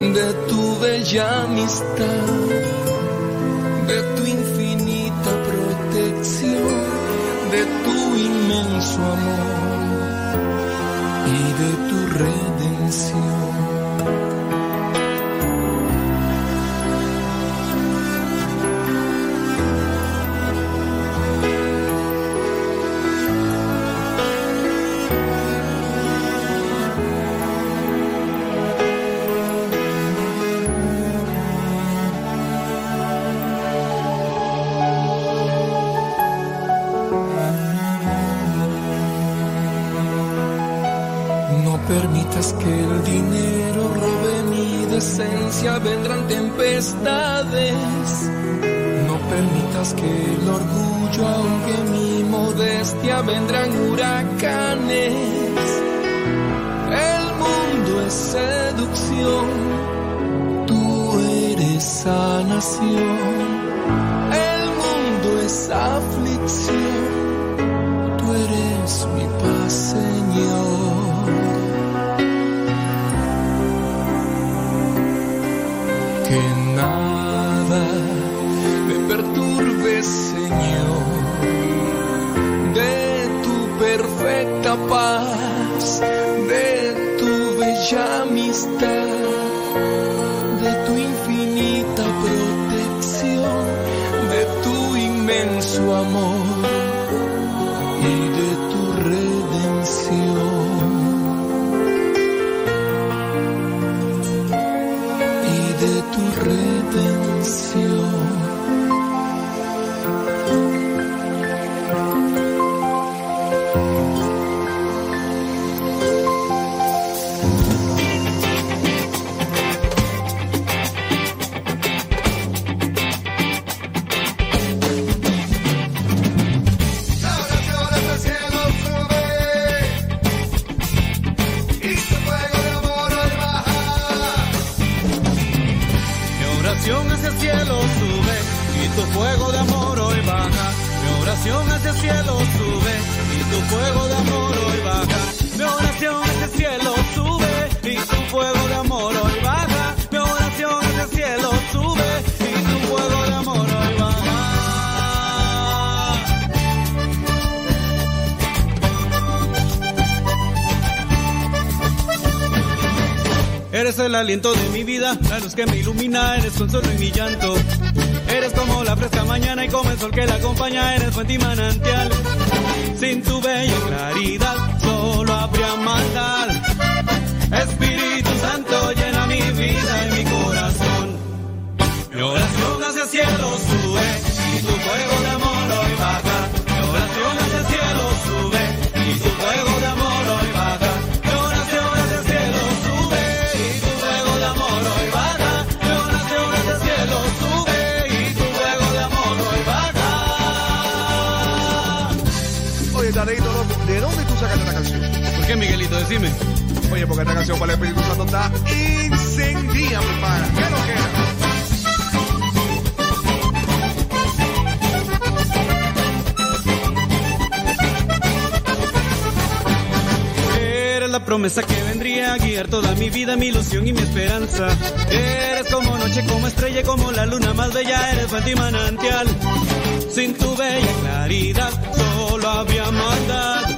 de tu bella amistad, de tu infinita protección, de tu inmenso amor y de tu redención. No permitas que el orgullo aunque mi modestia, vendrán huracanes. El mundo es seducción, tú eres sanación. Aliento de mi vida, la luz que me ilumina, eres consuelo y mi llanto. Eres como la fresca mañana y como el sol que la acompaña, eres fuente y manantial. Sin tu bella claridad, solo habría maldad. Espíritu Santo llena mi vida y mi corazón. Mi oración hacia el cielo sube y tu fuego Decime. Oye, porque esta canción para el Espíritu Santo está incendida, mi pana. ¿Qué lo que la promesa que vendría a guiar toda mi vida, mi ilusión y mi esperanza. Eres como noche, como estrella, como la luna más bella, eres fuente y manantial. Sin tu bella claridad, solo había maldad.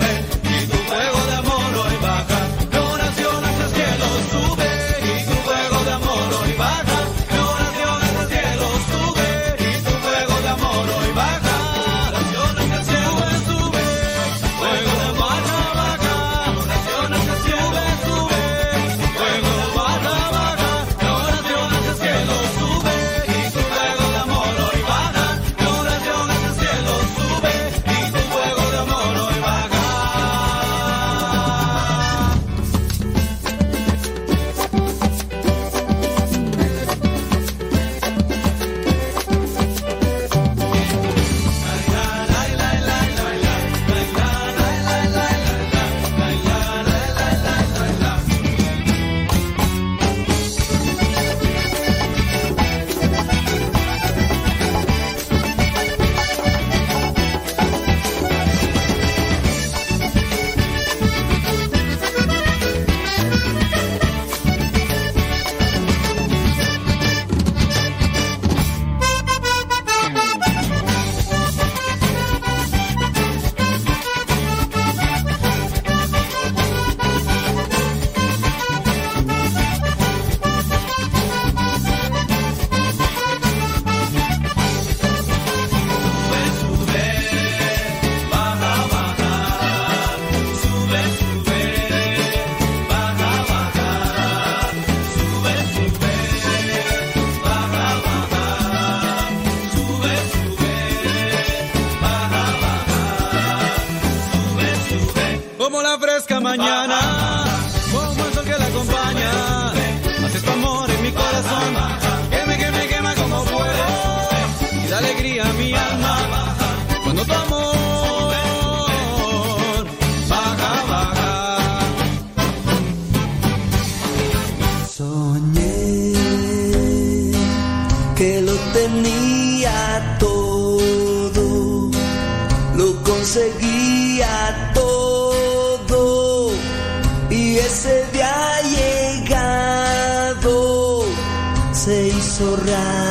conseguía todo y ese día llegado se hizo realidad.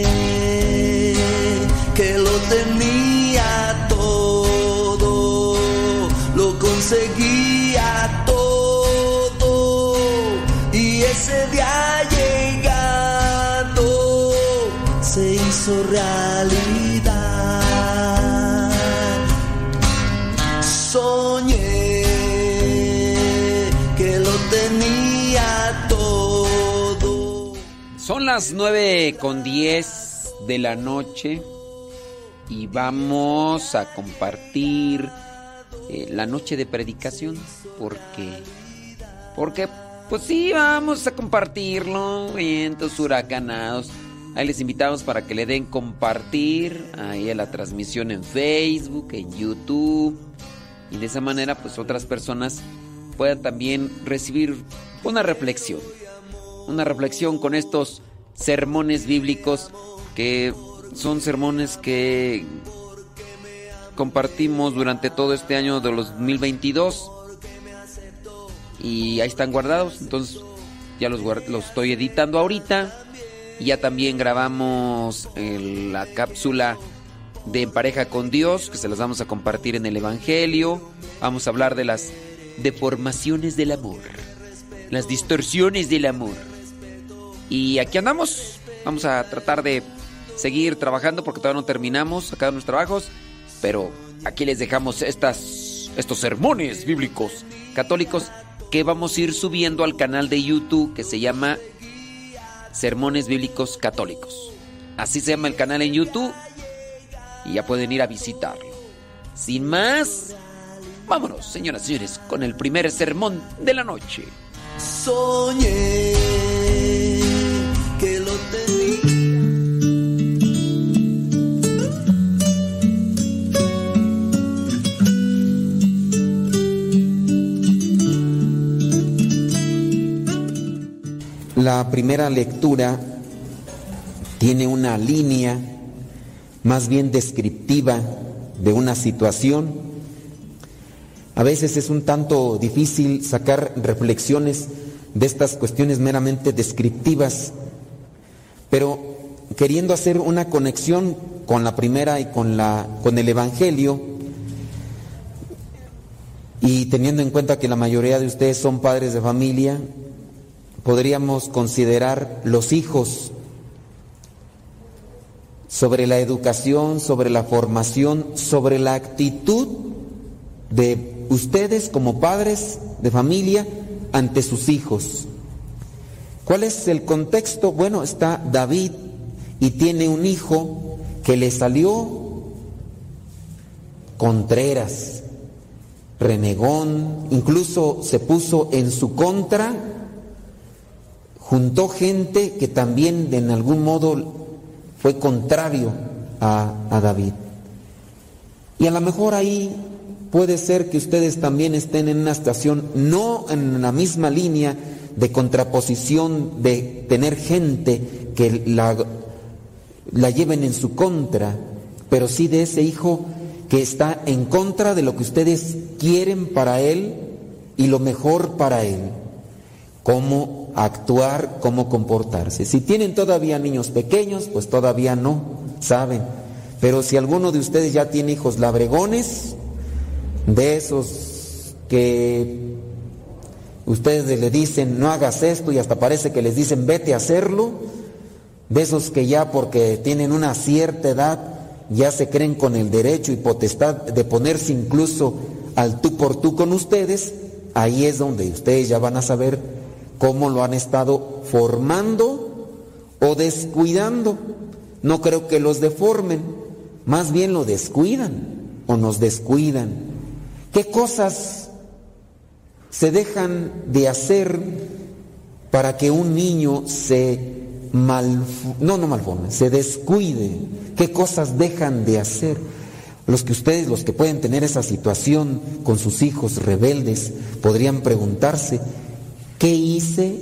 lo conseguía todo y ese día llegado se hizo realidad. Soñé que lo tenía todo. Son las 9 con 10 de la noche y vamos a compartir eh, la noche de predicación porque porque pues sí vamos a compartirlo vientos huracanados. Ahí les invitamos para que le den compartir ahí a la transmisión en Facebook en YouTube. Y de esa manera pues otras personas puedan también recibir una reflexión. Una reflexión con estos sermones bíblicos que son sermones que compartimos durante todo este año de los 2022 y ahí están guardados entonces ya los, los estoy editando ahorita y ya también grabamos el- la cápsula de En pareja con Dios que se las vamos a compartir en el Evangelio vamos a hablar de las deformaciones del amor las distorsiones del amor y aquí andamos. Vamos a tratar de seguir trabajando porque todavía no terminamos acá los trabajos. Pero aquí les dejamos estos sermones bíblicos católicos que vamos a ir subiendo al canal de YouTube que se llama Sermones Bíblicos Católicos. Así se llama el canal en YouTube y ya pueden ir a visitarlo. Sin más, vámonos, señoras y señores, con el primer sermón de la noche. Soñé que lo tenía. La primera lectura tiene una línea más bien descriptiva de una situación. A veces es un tanto difícil sacar reflexiones de estas cuestiones meramente descriptivas, pero queriendo hacer una conexión con la primera y con la con el evangelio y teniendo en cuenta que la mayoría de ustedes son padres de familia, podríamos considerar los hijos sobre la educación, sobre la formación, sobre la actitud de ustedes como padres de familia ante sus hijos. ¿Cuál es el contexto? Bueno, está David y tiene un hijo que le salió contreras, renegón, incluso se puso en su contra, juntó gente que también de en algún modo fue contrario a, David. Y a lo mejor ahí puede ser que ustedes también estén en una estación, no en la misma línea, de contraposición, de tener gente que la, la lleven en su contra, pero sí de ese hijo que está en contra de lo que ustedes quieren para él y lo mejor para él. Cómo actuar, cómo comportarse. Si tienen todavía niños pequeños, pues todavía no, saben. Pero si alguno de ustedes ya tiene hijos labregones, de esos que ustedes le dicen no hagas esto y hasta parece que les dicen vete a hacerlo, de esos que ya porque tienen una cierta edad ya se creen con el derecho y potestad de ponerse incluso al tú por tú con ustedes, ahí es donde ustedes ya van a saber cómo lo han estado formando o descuidando. No creo que los deformen, más bien lo descuidan o nos descuidan. ¿Qué cosas se dejan de hacer para que un niño se mal, no, no malforme, se descuide? ¿Qué cosas dejan de hacer? Los que ustedes, los que pueden tener esa situación con sus hijos rebeldes, podrían preguntarse, ¿qué hice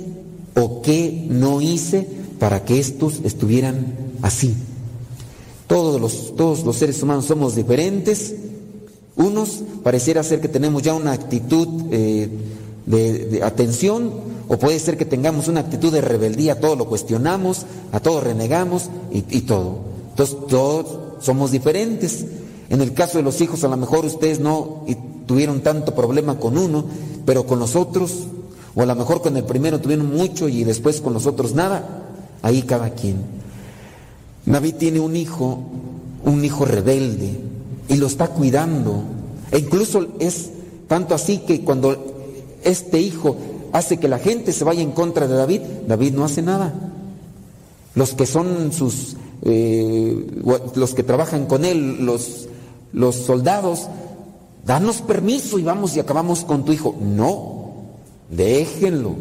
o qué no hice para que estos estuvieran así? Todos los, todos los seres humanos somos diferentes. Unos pareciera ser que tenemos ya una actitud eh, de, atención, o puede ser que tengamos una actitud de rebeldía, todo lo cuestionamos, a todo renegamos y, y todo. Entonces todos somos diferentes. En el caso de los hijos, a lo mejor ustedes no tuvieron tanto problema con uno, pero con los otros, o a lo mejor con el primero tuvieron mucho y después con los otros nada. Ahí cada quien. David tiene un hijo, un hijo rebelde, y lo está cuidando. E incluso es tanto así que cuando este hijo hace que la gente se vaya en contra de David, David no hace nada. Los que son sus, eh, los que trabajan con él, los, los soldados, danos permiso y vamos y acabamos con tu hijo. No, déjenlo.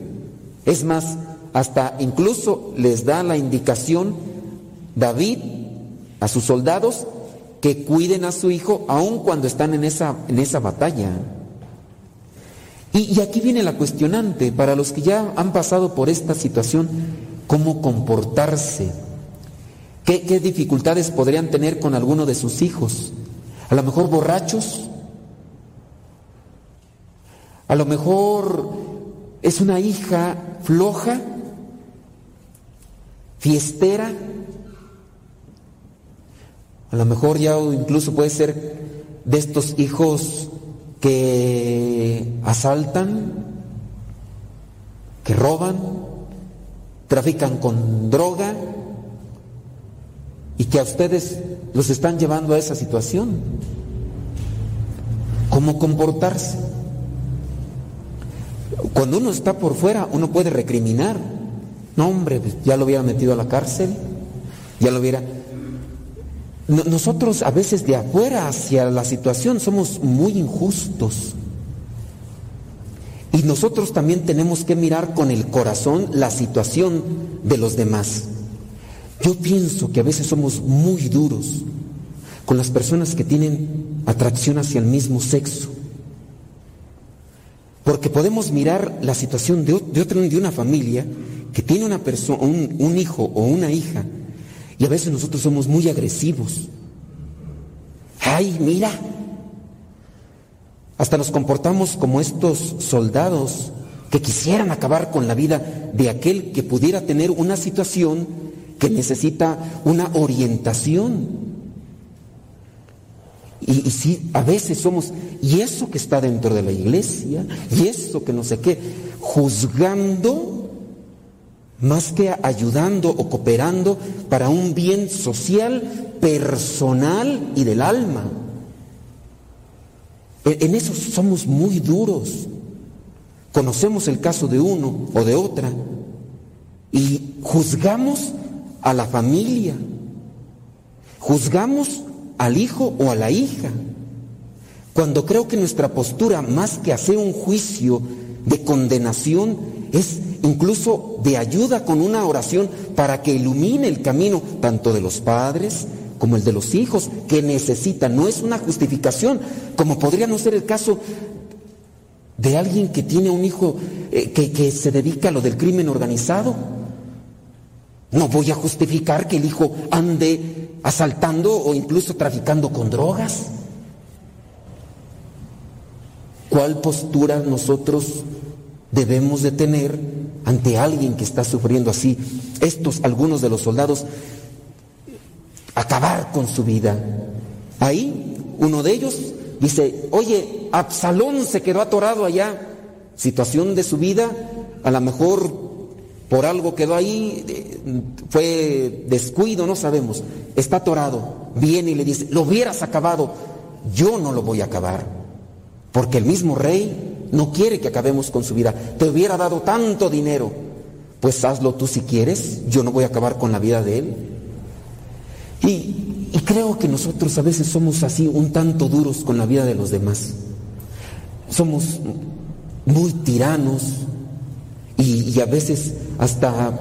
Es más, hasta incluso les da la indicación David a sus soldados que cuiden a su hijo aun cuando están en esa, en esa batalla. Y, aquí viene la cuestionante, para los que ya han pasado por esta situación, ¿cómo comportarse? ¿Qué, ¿Qué dificultades podrían tener con alguno de sus hijos? A lo mejor borrachos, a lo mejor es una hija floja, fiestera, a lo mejor ya incluso puede ser de estos hijos que asaltan, que roban, trafican con droga y que a ustedes los están llevando a esa situación. ¿Cómo comportarse? Cuando uno está por fuera, uno puede recriminar. No, hombre, pues ya lo hubiera metido a la cárcel, ya lo hubiera nosotros a veces de afuera hacia la situación somos muy injustos. Y nosotros también tenemos que mirar con el corazón la situación de los demás. Yo pienso que a veces somos muy duros con las personas que tienen atracción hacia el mismo sexo. Porque podemos mirar la situación de, de, de una familia que tiene una persona, un hijo o una hija y a veces nosotros somos muy agresivos. ¡Ay, mira! Hasta nos comportamos como estos soldados que quisieran acabar con la vida de aquel que pudiera tener una situación que necesita una orientación. Y, y sí, a veces somos, y eso que está dentro de la iglesia, y eso que no sé qué, juzgando más que ayudando o cooperando para un bien social, personal y del alma. En eso somos muy duros. Conocemos el caso de uno o de otra y juzgamos a la familia, juzgamos al hijo o a la hija. Cuando creo que nuestra postura, más que hacer un juicio de condenación, es incluso de ayuda con una oración para que ilumine el camino tanto de los padres como el de los hijos que necesitan. No es una justificación, como podría no ser el caso de alguien que tiene un hijo eh, que, que se dedica a lo del crimen organizado. No voy a justificar que el hijo ande asaltando o incluso traficando con drogas. ¿Cuál postura nosotros debemos de tener ante alguien que está sufriendo así? Estos, algunos de los soldados, acabar con su vida. Ahí, uno de ellos dice, oye, Absalón se quedó atorado allá. Situación de su vida, a lo mejor por algo quedó ahí, fue descuido, no sabemos. Está atorado. Viene y le dice, lo hubieras acabado. Yo no lo voy a acabar. Porque el mismo rey no quiere que acabemos con su vida. Te hubiera dado tanto dinero. Pues hazlo tú si quieres. Yo no voy a acabar con la vida de él. Y, creo que nosotros a veces somos así un tanto duros con la vida de los demás. Somos muy tiranos y a veces hasta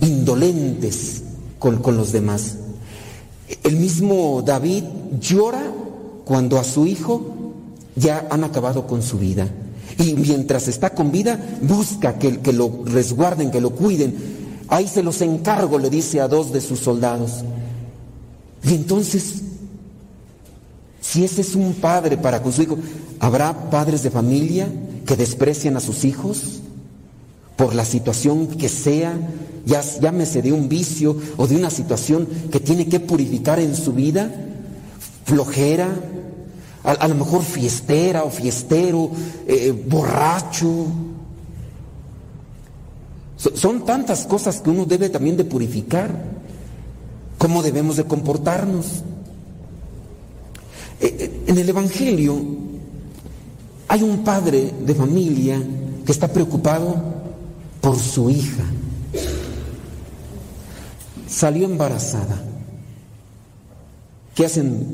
indolentes con, con los demás. El mismo David llora cuando a su hijo ya han acabado con su vida. Y mientras está con vida, busca que, que, lo resguarden, que lo cuiden. Ahí se los encargo, le dice a dos de sus soldados. Y entonces, si ese es un padre para con su hijo, ¿habrá padres de familia que desprecian a sus hijos por la situación que sea? Ya, llámese de un vicio o de una situación que tiene que purificar en su vida, flojera, a, a lo mejor fiestera o fiestero, eh, borracho. So, son tantas cosas que uno debe también de purificar. ¿Cómo debemos de comportarnos? Eh, en el Evangelio hay un padre de familia que está preocupado por su hija. Salió embarazada. ¿Qué hacen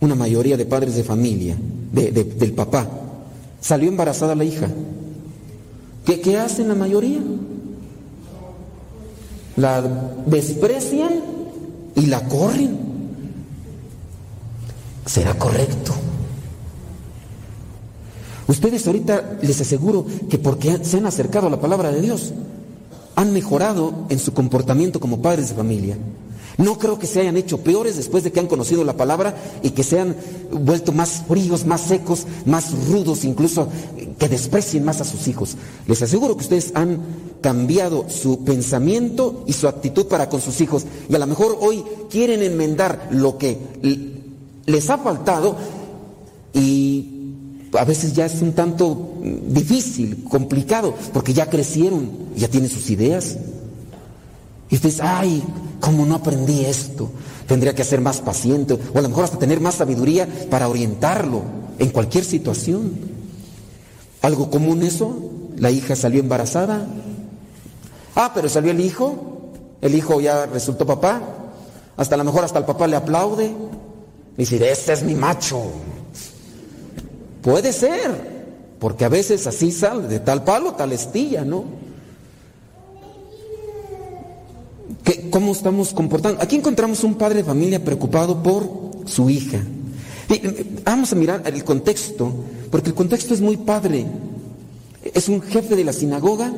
una mayoría de padres de familia, de, de, del papá? Salió embarazada la hija. ¿Qué, ¿Qué hacen la mayoría? La desprecian y la corren. ¿Será correcto? Ustedes ahorita les aseguro que porque se han acercado a la palabra de Dios, han mejorado en su comportamiento como padres de familia. No creo que se hayan hecho peores después de que han conocido la palabra y que se han vuelto más fríos, más secos, más rudos, incluso que desprecien más a sus hijos. Les aseguro que ustedes han cambiado su pensamiento y su actitud para con sus hijos. Y a lo mejor hoy quieren enmendar lo que les ha faltado y a veces ya es un tanto difícil, complicado, porque ya crecieron, ya tienen sus ideas. Y ustedes, ay, ¿cómo no aprendí esto? Tendría que ser más paciente, o a lo mejor hasta tener más sabiduría para orientarlo en cualquier situación. Algo común eso, la hija salió embarazada. Ah, pero salió el hijo, el hijo ya resultó papá, hasta a lo mejor hasta el papá le aplaude. Y dice, este es mi macho, Puede ser, porque a veces así sale, de tal palo, tal estilla, ¿no? ¿Qué, ¿Cómo estamos comportando? Aquí encontramos un padre de familia preocupado por su hija. Y vamos a mirar el contexto, porque el contexto es muy padre. Es un jefe de la sinagoga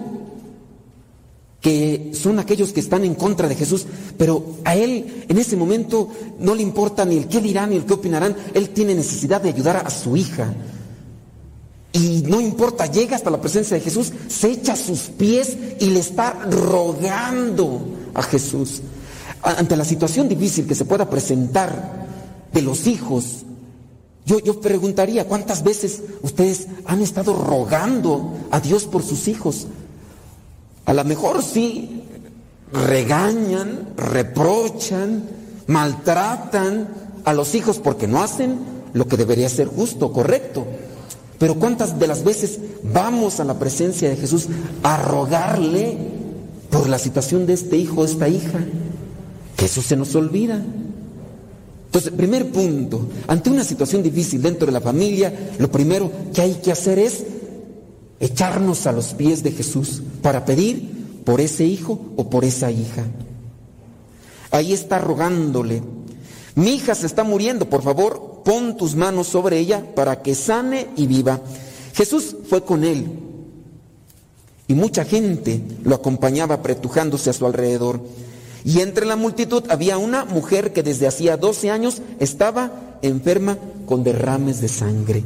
que son aquellos que están en contra de Jesús, pero a él en ese momento no le importa ni el qué dirán ni el qué opinarán, él tiene necesidad de ayudar a su hija. Y no importa, llega hasta la presencia de Jesús, se echa a sus pies y le está rogando a Jesús. Ante la situación difícil que se pueda presentar de los hijos, yo, yo preguntaría, ¿cuántas veces ustedes han estado rogando a Dios por sus hijos? A lo mejor sí regañan, reprochan, maltratan a los hijos porque no hacen lo que debería ser justo, correcto. Pero cuántas de las veces vamos a la presencia de Jesús a rogarle por la situación de este hijo o esta hija, que eso se nos olvida. Entonces, primer punto, ante una situación difícil dentro de la familia, lo primero que hay que hacer es echarnos a los pies de Jesús para pedir por ese hijo o por esa hija. Ahí está rogándole, mi hija se está muriendo, por favor, pon tus manos sobre ella para que sane y viva. Jesús fue con él y mucha gente lo acompañaba apretujándose a su alrededor. Y entre la multitud había una mujer que desde hacía 12 años estaba enferma con derrames de sangre.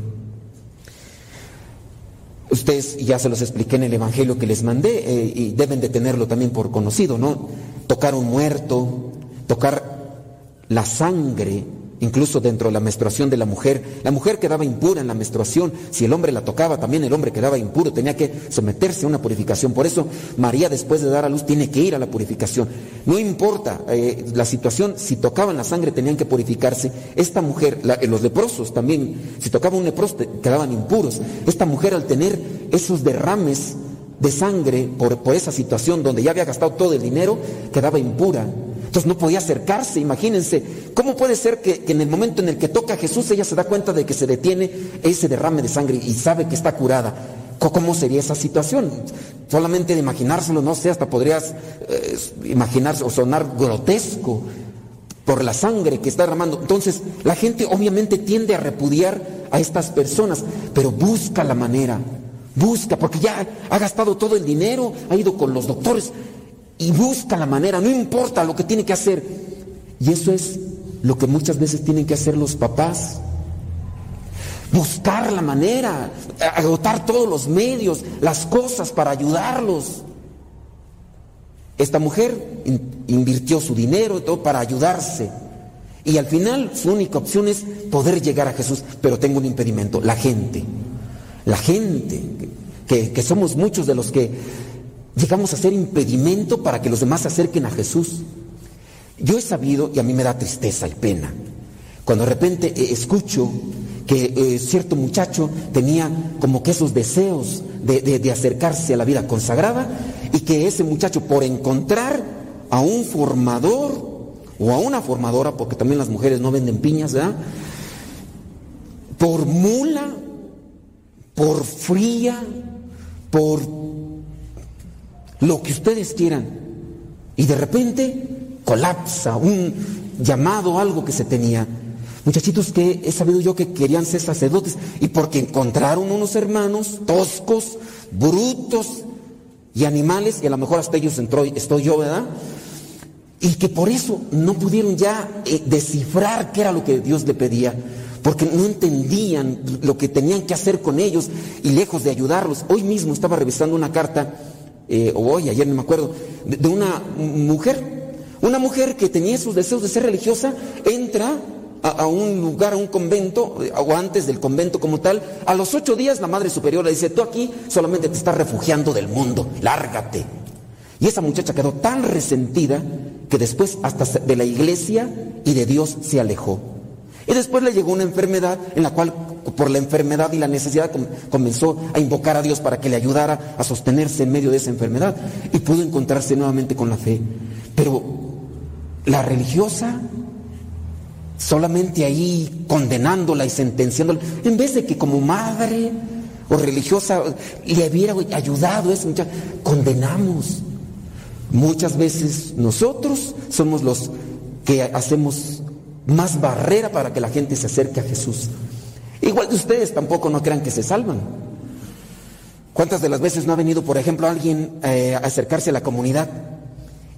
Ustedes ya se los expliqué en el Evangelio que les mandé eh, y deben de tenerlo también por conocido, ¿no? Tocar un muerto, tocar la sangre incluso dentro de la menstruación de la mujer. La mujer quedaba impura en la menstruación, si el hombre la tocaba, también el hombre quedaba impuro, tenía que someterse a una purificación. Por eso María después de dar a luz tiene que ir a la purificación. No importa eh, la situación, si tocaban la sangre tenían que purificarse. Esta mujer, eh, los leprosos también, si tocaba un leproso quedaban impuros. Esta mujer al tener esos derrames de sangre por esa situación donde ya había gastado todo el dinero, quedaba impura. Entonces no podía acercarse, imagínense. ¿Cómo puede ser que, en el momento en el que toca a Jesús ella se da cuenta de que se detiene ese derrame de sangre y sabe que está curada? ¿Cómo sería esa situación? Solamente de imaginárselo, no sé, hasta podrías eh, imaginarse o sonar grotesco por la sangre que está derramando. Entonces, la gente obviamente tiende a repudiar a estas personas, pero busca la manera, busca, porque ya ha gastado todo el dinero, ha ido con los doctores, y busca la manera, no importa lo que tiene que hacer. Y eso es lo que muchas veces tienen que hacer los papás. Buscar la manera, agotar todos los medios, las cosas para ayudarlos. Esta mujer invirtió su dinero todo para ayudarse. Y al final su única opción es poder llegar a Jesús, pero tengo un impedimento, la gente. La gente, que, que somos muchos de los que llegamos a ser impedimento para que los demás se acerquen a Jesús. Yo he sabido, y a mí me da tristeza y pena, cuando de repente eh, escucho que eh, cierto muchacho tenía como que esos deseos de, acercarse a la vida consagrada y que ese muchacho por encontrar a un formador o a una formadora, porque también las mujeres no venden piñas, ¿verdad? Por mula, por fría, por lo que ustedes quieran. Y de repente colapsa un llamado, algo que se tenía. Muchachitos que he sabido yo que querían ser sacerdotes y porque encontraron unos hermanos toscos, brutos y animales, y a lo mejor hasta ellos entró, estoy yo, ¿verdad? Y que por eso no pudieron ya eh, descifrar qué era lo que Dios le pedía, porque no entendían lo que tenían que hacer con ellos y lejos de ayudarlos. Hoy mismo estaba revisando una carta eh, o hoy, ayer no me acuerdo, de, una mujer. Una mujer que tenía sus deseos de ser religiosa, entra a, un lugar, a un convento, eh, o antes del convento como tal. A los ocho días la Madre Superior le dice, tú aquí solamente te estás refugiando del mundo, lárgate. Y esa muchacha quedó tan resentida que después hasta de la iglesia y de Dios se alejó. Y después le llegó una enfermedad en la cual por la enfermedad y la necesidad comenzó a invocar a Dios para que le ayudara a sostenerse en medio de esa enfermedad y pudo encontrarse nuevamente con la fe. Pero la religiosa solamente ahí condenándola y sentenciándola, en vez de que como madre o religiosa le hubiera ayudado a esa condenamos. Muchas veces nosotros somos los que hacemos más barrera para que la gente se acerque a Jesús. Igual de ustedes tampoco no crean que se salvan. ¿Cuántas de las veces no ha venido, por ejemplo, alguien eh, a acercarse a la comunidad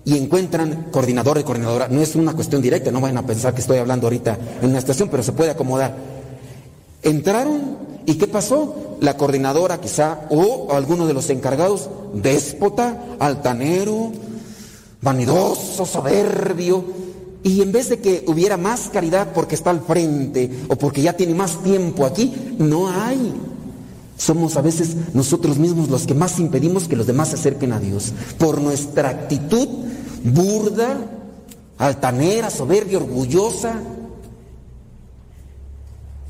y encuentran coordinador y coordinadora? No es una cuestión directa, no vayan a pensar que estoy hablando ahorita en una estación, pero se puede acomodar. Entraron y ¿qué pasó? La coordinadora quizá o alguno de los encargados, déspota, altanero, vanidoso, soberbio, y en vez de que hubiera más caridad porque está al frente o porque ya tiene más tiempo aquí, no hay. Somos a veces nosotros mismos los que más impedimos que los demás se acerquen a Dios. Por nuestra actitud burda, altanera, soberbia, orgullosa.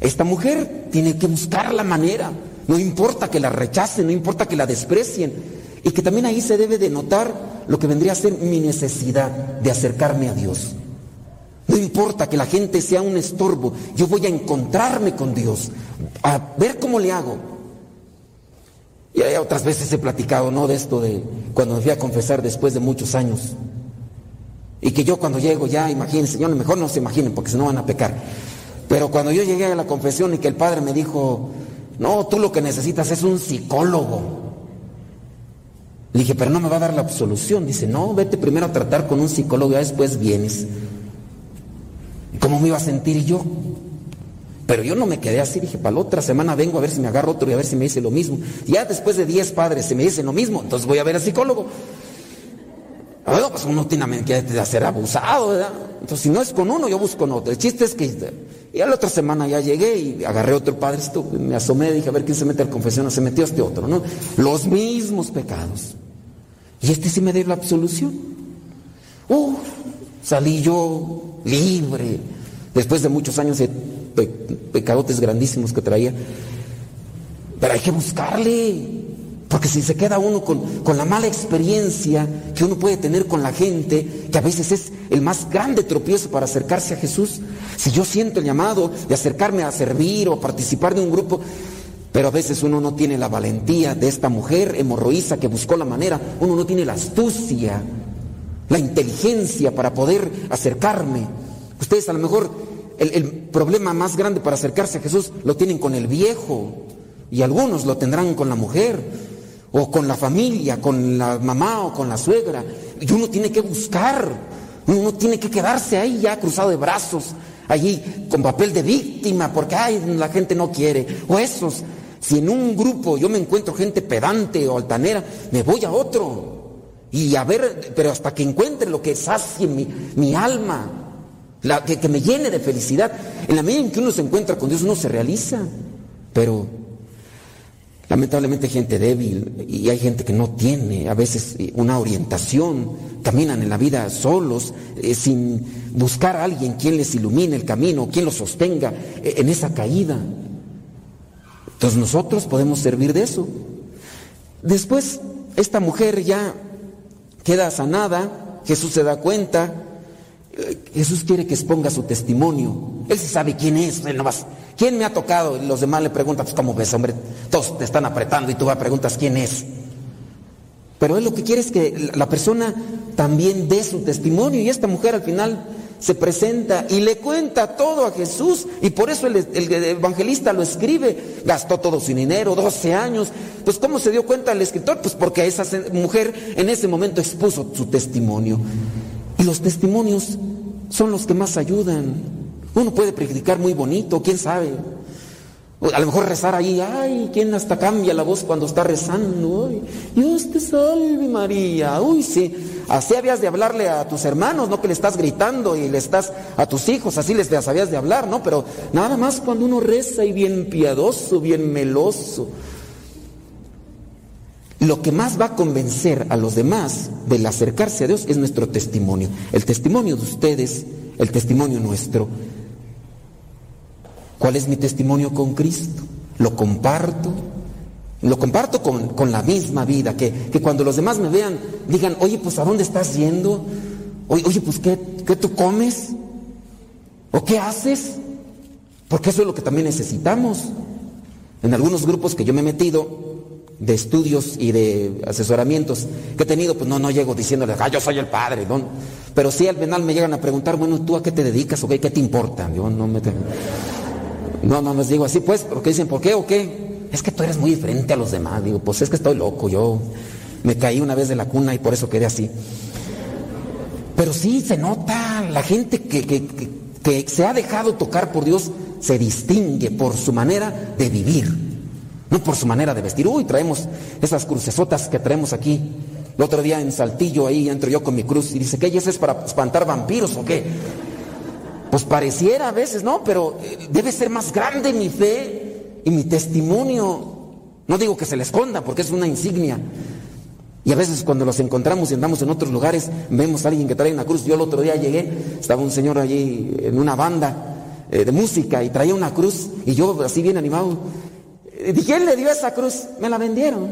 Esta mujer tiene que buscar la manera. No importa que la rechacen, no importa que la desprecien. Y que también ahí se debe de notar lo que vendría a ser mi necesidad de acercarme a Dios. No importa que la gente sea un estorbo, yo voy a encontrarme con Dios, a ver cómo le hago. Y otras veces he platicado, ¿no? De esto de cuando me fui a confesar después de muchos años. Y que yo cuando llego ya, imagínense, yo mejor no se imaginen porque si no van a pecar. Pero cuando yo llegué a la confesión y que el padre me dijo, no, tú lo que necesitas es un psicólogo. Le dije, pero no me va a dar la absolución. Dice, no, vete primero a tratar con un psicólogo y después vienes. ¿Cómo me iba a sentir yo? Pero yo no me quedé así, dije, para la otra semana vengo a ver si me agarro otro y a ver si me dice lo mismo. Ya después de 10 padres se me dicen lo mismo, entonces voy a ver al psicólogo. Bueno, pues uno tiene que ser abusado, ¿verdad? Entonces, si no es con uno, yo busco con otro. El chiste es que ya la otra semana ya llegué y agarré otro padre, me asomé, dije, a ver quién se mete al confesión, se metió este otro, ¿no? Los mismos pecados. Y este sí me dio la absolución. Uh, salí yo libre, después de muchos años de pecadotes grandísimos que traía. Pero hay que buscarle. Porque si se queda uno con, la mala experiencia que uno puede tener con la gente, que a veces es el más grande tropiezo para acercarse a Jesús, si yo siento el llamado de acercarme a servir o participar de un grupo, pero a veces uno no tiene la valentía de esta mujer hemorroísa que buscó la manera, uno no tiene la astucia, la inteligencia para poder acercarme. Ustedes a lo mejor el, el problema más grande para acercarse a Jesús lo tienen con el viejo y algunos lo tendrán con la mujer o con la familia, con la mamá o con la suegra. Y uno tiene que buscar, uno tiene que quedarse ahí ya cruzado de brazos, allí con papel de víctima, porque ay, la gente no quiere. O esos, si en un grupo yo me encuentro gente pedante o altanera, me voy a otro. Y a ver, pero hasta que encuentre lo que sacie mi, mi alma, la, que, que me llene de felicidad. En la medida en que uno se encuentra con Dios, uno se realiza. Pero Lamentablemente hay gente débil y hay gente que no tiene a veces eh, una orientación, caminan en la vida solos, eh, sin buscar a alguien quien les ilumine el camino, quien los sostenga eh, en esa caída. Entonces nosotros podemos servir de eso. Después, esta mujer ya queda sanada, Jesús se da cuenta, Jesús quiere que exponga su testimonio. Él sí sabe quién es, él no vas ¿Quién me ha tocado? Y los demás le preguntan, pues ¿cómo ves, hombre? Todos te están apretando y tú vas preguntas quién es. Pero él lo que quiere es que la persona también dé su testimonio y esta mujer al final se presenta y le cuenta todo a Jesús y por eso el, evangelista lo escribe, gastó todo su dinero, 12 años. Pues ¿cómo se dio cuenta el escritor? Pues porque esa mujer en ese momento expuso su testimonio. Y los testimonios son los que más ayudan. Uno puede predicar muy bonito, quién sabe. A lo mejor rezar ahí, ay, ¿quién hasta cambia la voz cuando está rezando? Dios te salve María. Uy, sí. Así habías de hablarle a tus hermanos, no que le estás gritando y le estás a tus hijos, así les habías de hablar, ¿no? Pero nada más cuando uno reza y bien piadoso, bien meloso. Lo que más va a convencer a los demás del acercarse a Dios es nuestro testimonio. El testimonio de ustedes, el testimonio nuestro. ¿Cuál es mi testimonio con Cristo? Lo comparto. Lo comparto con, la misma vida, que, cuando los demás me vean, digan, oye, pues ¿a dónde estás yendo? Oye, pues ¿qué, ¿qué tú comes? ¿O qué haces? Porque eso es lo que también necesitamos. En algunos grupos que yo me he metido, de estudios y de asesoramientos que he tenido, pues no, no llego diciéndole, ah, yo soy el padre, ¿no? Pero sí al final me llegan a preguntar, bueno, ¿tú a qué te dedicas o qué, qué te importa? Yo no me... No, no les digo así, pues, porque dicen, ¿por qué o qué? Es que tú eres muy diferente a los demás. Digo, pues es que estoy loco, yo me caí una vez de la cuna y por eso quedé así. Pero sí se nota, la gente que, que, se ha dejado tocar por Dios se distingue por su manera de vivir, no por su manera de vestir. Uy, traemos esas crucesotas que traemos aquí. El otro día en Saltillo, ahí entro yo con mi cruz y dice, ¿qué? ¿Y eso es para espantar vampiros o qué? Pues pareciera a veces, ¿no? Pero eh, debe ser más grande mi fe y mi testimonio. No digo que se le esconda, porque es una insignia. Y a veces cuando los encontramos y andamos en otros lugares, vemos a alguien que trae una cruz. Yo el otro día llegué, estaba un señor allí en una banda eh, de música y traía una cruz y yo así bien animado. Eh, dije, ¿quién le dio esa cruz? Me la vendieron.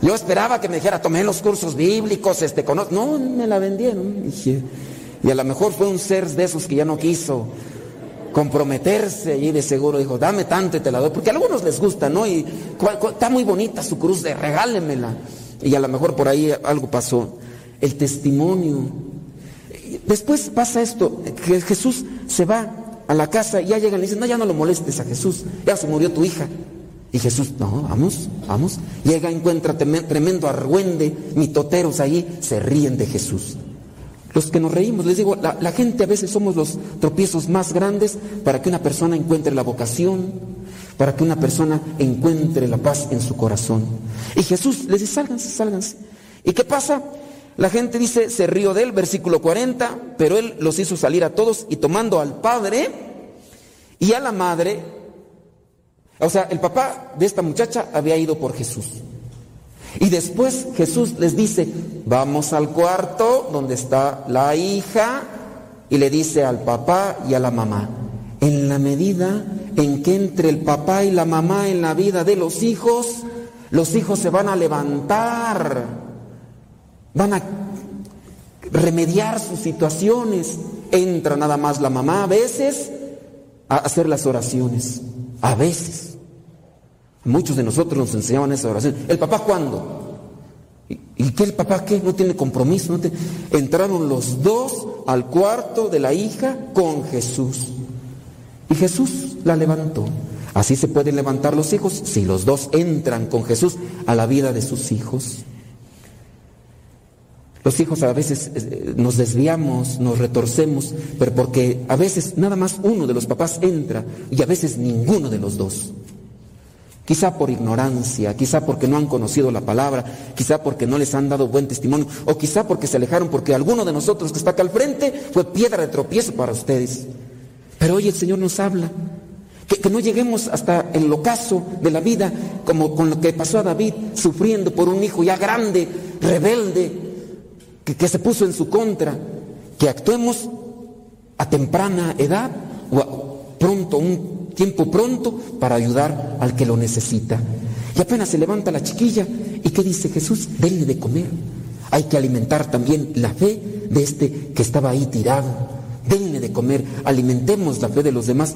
Yo esperaba que me dijera, tomé los cursos bíblicos, este, conozco. No, me la vendieron. Dije, y a lo mejor fue un ser de esos que ya no quiso comprometerse y de seguro dijo, dame tanto y te la doy. Porque a algunos les gusta, ¿no? Y está muy bonita su cruz, de regálemela. Y a lo mejor por ahí algo pasó. El testimonio. Después pasa esto, que Jesús se va a la casa y ya llegan y dicen, no, ya no lo molestes a Jesús, ya se murió tu hija. Y Jesús, no, vamos, vamos. Llega, encuentra tremendo argüende, mitoteros ahí, se ríen de Jesús. Los que nos reímos, les digo, la, gente a veces somos los tropiezos más grandes para que una persona encuentre la vocación, para que una persona encuentre la paz en su corazón. Y Jesús les dice, sálganse, sálganse. ¿Y qué pasa? La gente dice, se rió de él, versículo 40, pero él los hizo salir a todos y tomando al padre y a la madre, o sea, el papá de esta muchacha había ido por Jesús. Y después Jesús les dice, vamos al cuarto donde está la hija y le dice al papá y a la mamá, en la medida en que entre el papá y la mamá en la vida de los hijos, los hijos se van a levantar van a remediar sus situaciones. Entra nada más la mamá a veces a hacer las oraciones, a veces. Muchos de nosotros nos enseñaban esa oración. ¿El papá cuándo? ¿Y, qué el papá qué? No tiene compromiso. Entraron los dos al cuarto de la hija con Jesús. Y Jesús la levantó. Así se pueden levantar los hijos si los dos entran con Jesús a la vida de sus hijos. Los hijos a veces eh, nos desviamos, nos retorcemos, pero porque a veces nada más uno de los papás entra y a veces ninguno de los dos. Quizá por ignorancia, quizá porque no han conocido la palabra, quizá porque no les han dado buen testimonio, o quizá porque se alejaron porque alguno de nosotros que está acá al frente fue piedra de tropiezo para ustedes. Pero hoy el Señor nos habla. Que, no lleguemos hasta el ocaso de la vida como con lo que pasó a David, sufriendo por un hijo ya grande, rebelde, que, se puso en su contra, que actuemos a temprana edad o pronto, un tiempo pronto para ayudar al que lo necesita. Y apenas se levanta la chiquilla y ¿qué dice Jesús? Denle de comer. Hay que alimentar también la fe de este que estaba ahí tirado. Denle de comer, alimentemos la fe de los demás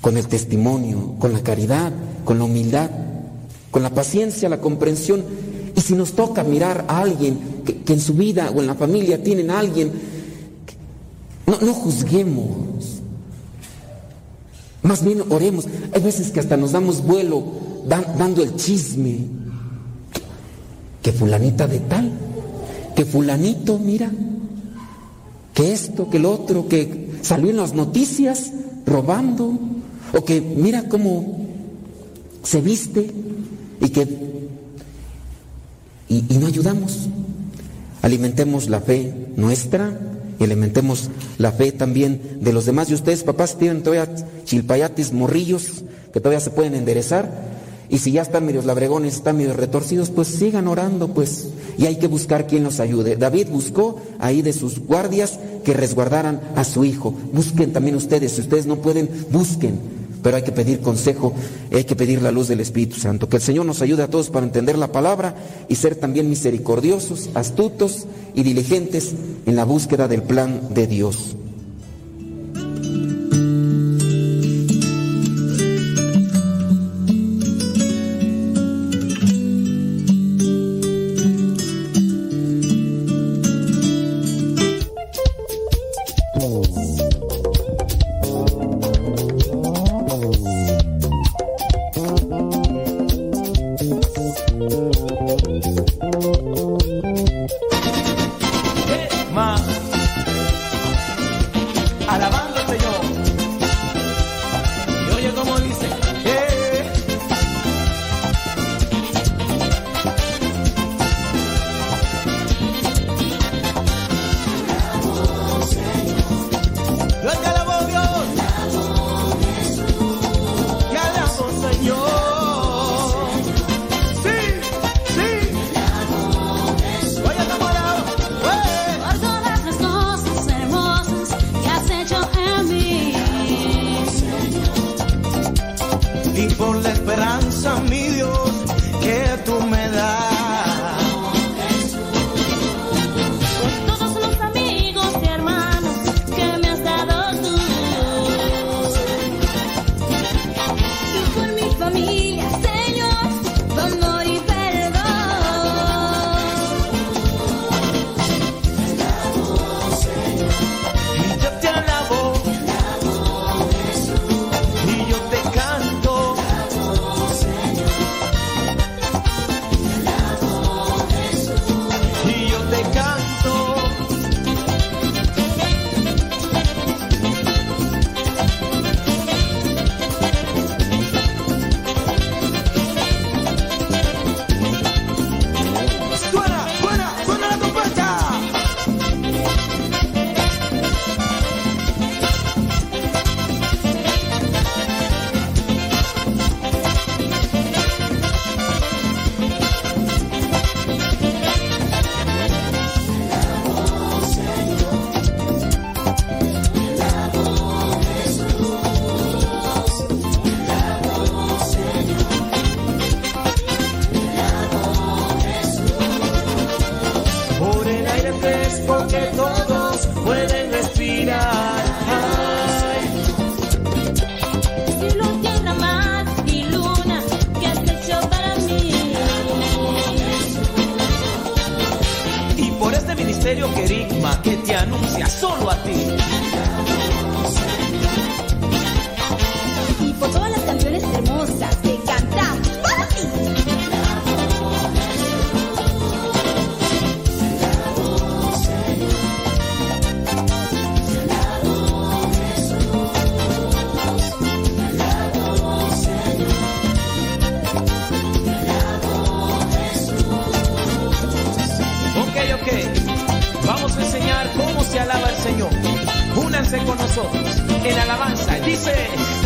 con el testimonio, con la caridad, con la humildad, con la paciencia, la comprensión y si nos toca mirar a alguien que, en su vida o en la familia tienen a alguien, no, no juzguemos. Más bien oremos. Hay veces que hasta nos damos vuelo dando el chisme. Que fulanita de tal, que fulanito, mira, que esto, que el otro, que salió en las noticias robando, o que mira cómo se viste y que y, no ayudamos. Alimentemos la fe nuestra y alimentemos la fe también de los demás. Y ustedes, papás, tienen todavía chilpayates, morrillos que todavía se pueden enderezar. Y si ya están medios labregones, están medio retorcidos, pues sigan orando, pues. Y hay que buscar quien los ayude. David buscó ahí de sus guardias que resguardaran a su hijo. Busquen también ustedes. Si ustedes no pueden, busquen pero hay que pedir consejo, hay que pedir la luz del Espíritu Santo. Que el Señor nos ayude a todos para entender la palabra y ser también misericordiosos, astutos y diligentes en la búsqueda del plan de Dios. Ministerio querigma que te anuncia solo a ti. Alabanza. Dice,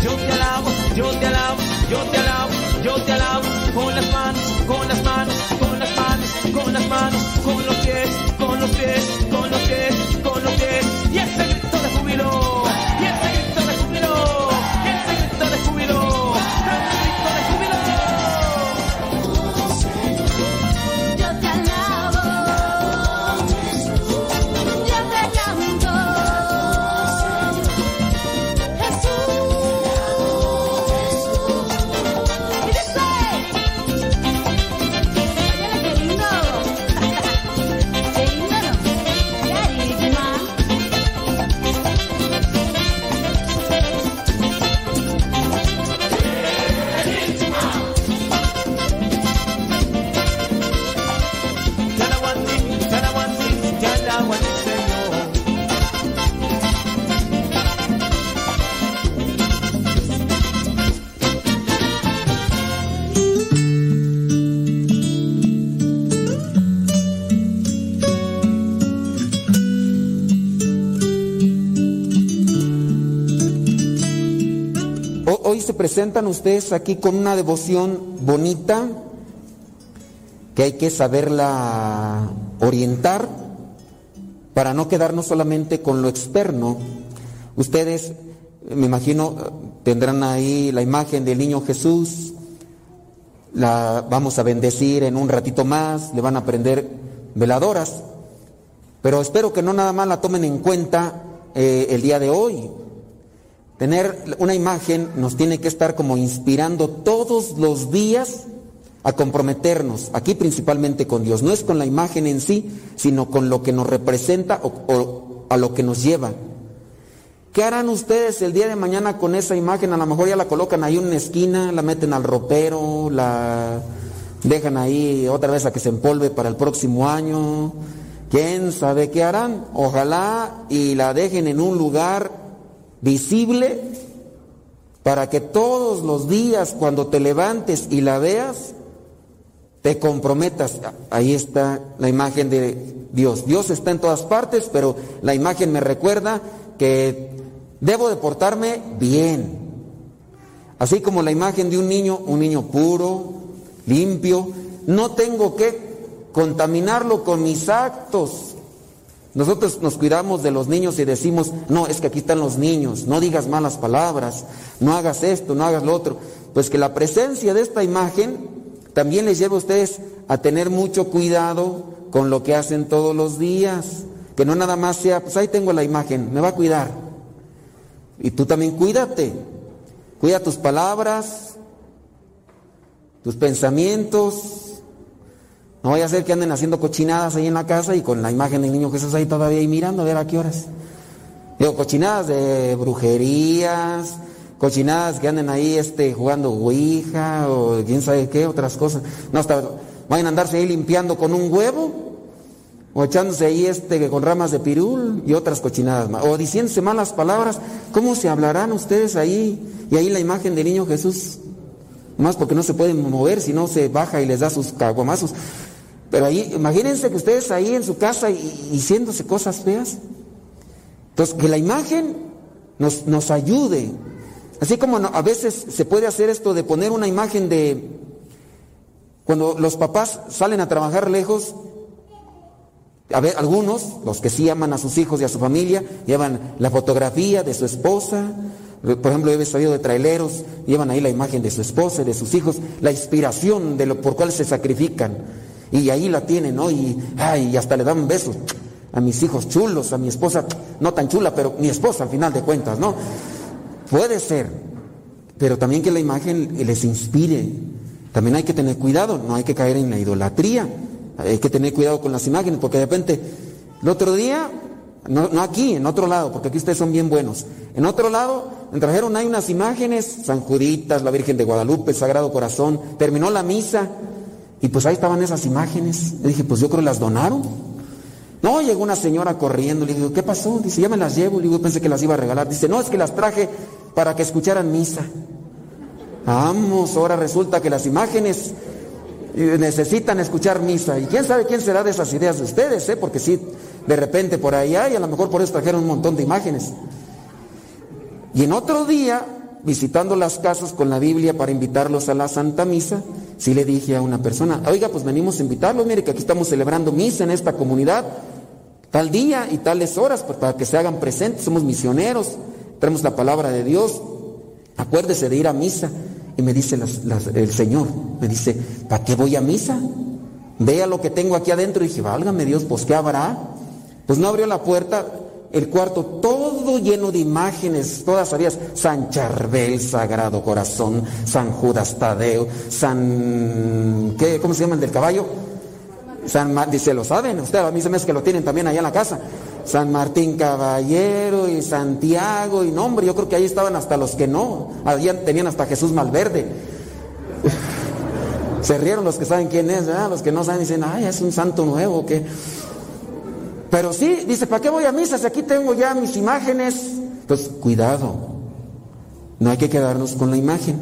yo te alabo, yo te alabo, yo te alabo, yo te alabo. Con las manos, presentan ustedes aquí con una devoción bonita que hay que saberla orientar para no quedarnos solamente con lo externo. Ustedes, me imagino, tendrán ahí la imagen del niño Jesús, la vamos a bendecir en un ratito más, le van a prender veladoras, pero espero que no nada más la tomen en cuenta eh, el día de hoy, Tener una imagen nos tiene que estar como inspirando todos los días a comprometernos, aquí principalmente con Dios. No es con la imagen en sí, sino con lo que nos representa o, a lo que nos lleva. ¿Qué harán ustedes el día de mañana con esa imagen? A lo mejor ya la colocan ahí en una esquina, la meten al ropero, la dejan ahí otra vez a que se empolve para el próximo año. ¿Quién sabe qué harán? Ojalá y la dejen en un lugar visible para que todos los días cuando te levantes y la veas, te comprometas. Ahí está la imagen de Dios. Dios está en todas partes, pero la imagen me recuerda que debo de portarme bien. Así como la imagen de un niño, un niño puro, limpio, no tengo que contaminarlo con mis actos. Nosotros nos cuidamos de los niños y decimos, no, es que aquí están los niños, no digas malas palabras, no hagas esto, no hagas lo otro. Pues que la presencia de esta imagen también les lleve a ustedes a tener mucho cuidado con lo que hacen todos los días. Que no nada más sea, pues ahí tengo la imagen, me va a cuidar. Y tú también cuídate. Cuida tus palabras, tus pensamientos. No vaya a ser que anden haciendo cochinadas ahí en la casa y con la imagen del niño Jesús ahí todavía ahí mirando a ver a qué horas. Digo, cochinadas de brujerías, cochinadas que anden ahí este, jugando ouija o quién sabe qué, otras cosas. No, hasta vayan a andarse ahí limpiando con un huevo. o echándose ahí este con ramas de pirul y otras cochinadas más, o diciéndose malas palabras, ¿cómo se hablarán ustedes ahí? Y ahí la imagen del niño Jesús, más porque no se pueden mover, si no se baja y les da sus caguamazos. Pero ahí, imagínense que ustedes ahí en su casa y, diciéndose cosas feas. Entonces, que la imagen nos, nos ayude. Así como a veces se puede hacer esto de poner una imagen de, cuando los papás salen a trabajar lejos, a ver, algunos, los que sí aman a sus hijos y a su familia, llevan la fotografía de su esposa. Por ejemplo, yo he sabido de traileros, llevan ahí la imagen de su esposa y de sus hijos, la inspiración de lo por cual se sacrifican. Y ahí la tienen, ¿no? Y, ay, hasta le dan besos a mis hijos chulos, a mi esposa, no tan chula, pero mi esposa al final de cuentas, ¿no? Puede ser, pero también que la imagen les inspire. También hay que tener cuidado, no hay que caer en la idolatría. Hay que tener cuidado con las imágenes, porque de repente, el otro día, no, no aquí, en otro lado, porque aquí ustedes son bien buenos. En otro lado, trajeron ahí unas imágenes, San Juditas, la Virgen de Guadalupe, Sagrado Corazón. Terminó la misa y pues ahí estaban esas imágenes. Le dije, pues yo creo las donaron. No, llegó una señora corriendo, le digo, ¿qué pasó? Dice, ya me las llevo, le digo, pensé que las iba a regalar. Dice, no, es que las traje para que escucharan misa. Vamos, ahora resulta que las imágenes eh, necesitan escuchar misa. Y quién sabe quién será de esas ideas de ustedes, ¿eh? Porque sí, de repente por ahí hay, a lo mejor por eso trajeron un montón de imágenes. Y en otro día, visitando las casas con la Biblia para invitarlos a la Santa Misa, sí le dije a una persona, oiga, pues venimos a invitarlos, mire que aquí estamos celebrando misa en esta comunidad, tal día y tales horas, pues para que se hagan presentes, somos misioneros, traemos la palabra de Dios, acuérdese de ir a misa. Y me dice las- el Señor, me dice, ¿para qué voy a misa? Vea lo que tengo aquí adentro. Y dije, válgame Dios, pues ¿qué habrá? Pues no abrió la puerta, el cuarto todo lleno de imágenes, todas sabías, San Charbel, Sagrado Corazón, San Judas Tadeo, San, ¿qué, ¿cómo se llama el del caballo? San dice, lo saben, usted a mí se me hace que lo tienen también allá en la casa. San Martín Caballero y Santiago y no, hombre, yo creo que ahí estaban hasta los que no, allá tenían hasta Jesús Malverde. Se rieron los que saben quién es. Los que no saben dicen, ay, es un santo nuevo, ¿o ¿qué? Pero sí, dice, ¿para qué voy a misa si aquí tengo ya mis imágenes? Entonces, cuidado, no hay que quedarnos con la imagen,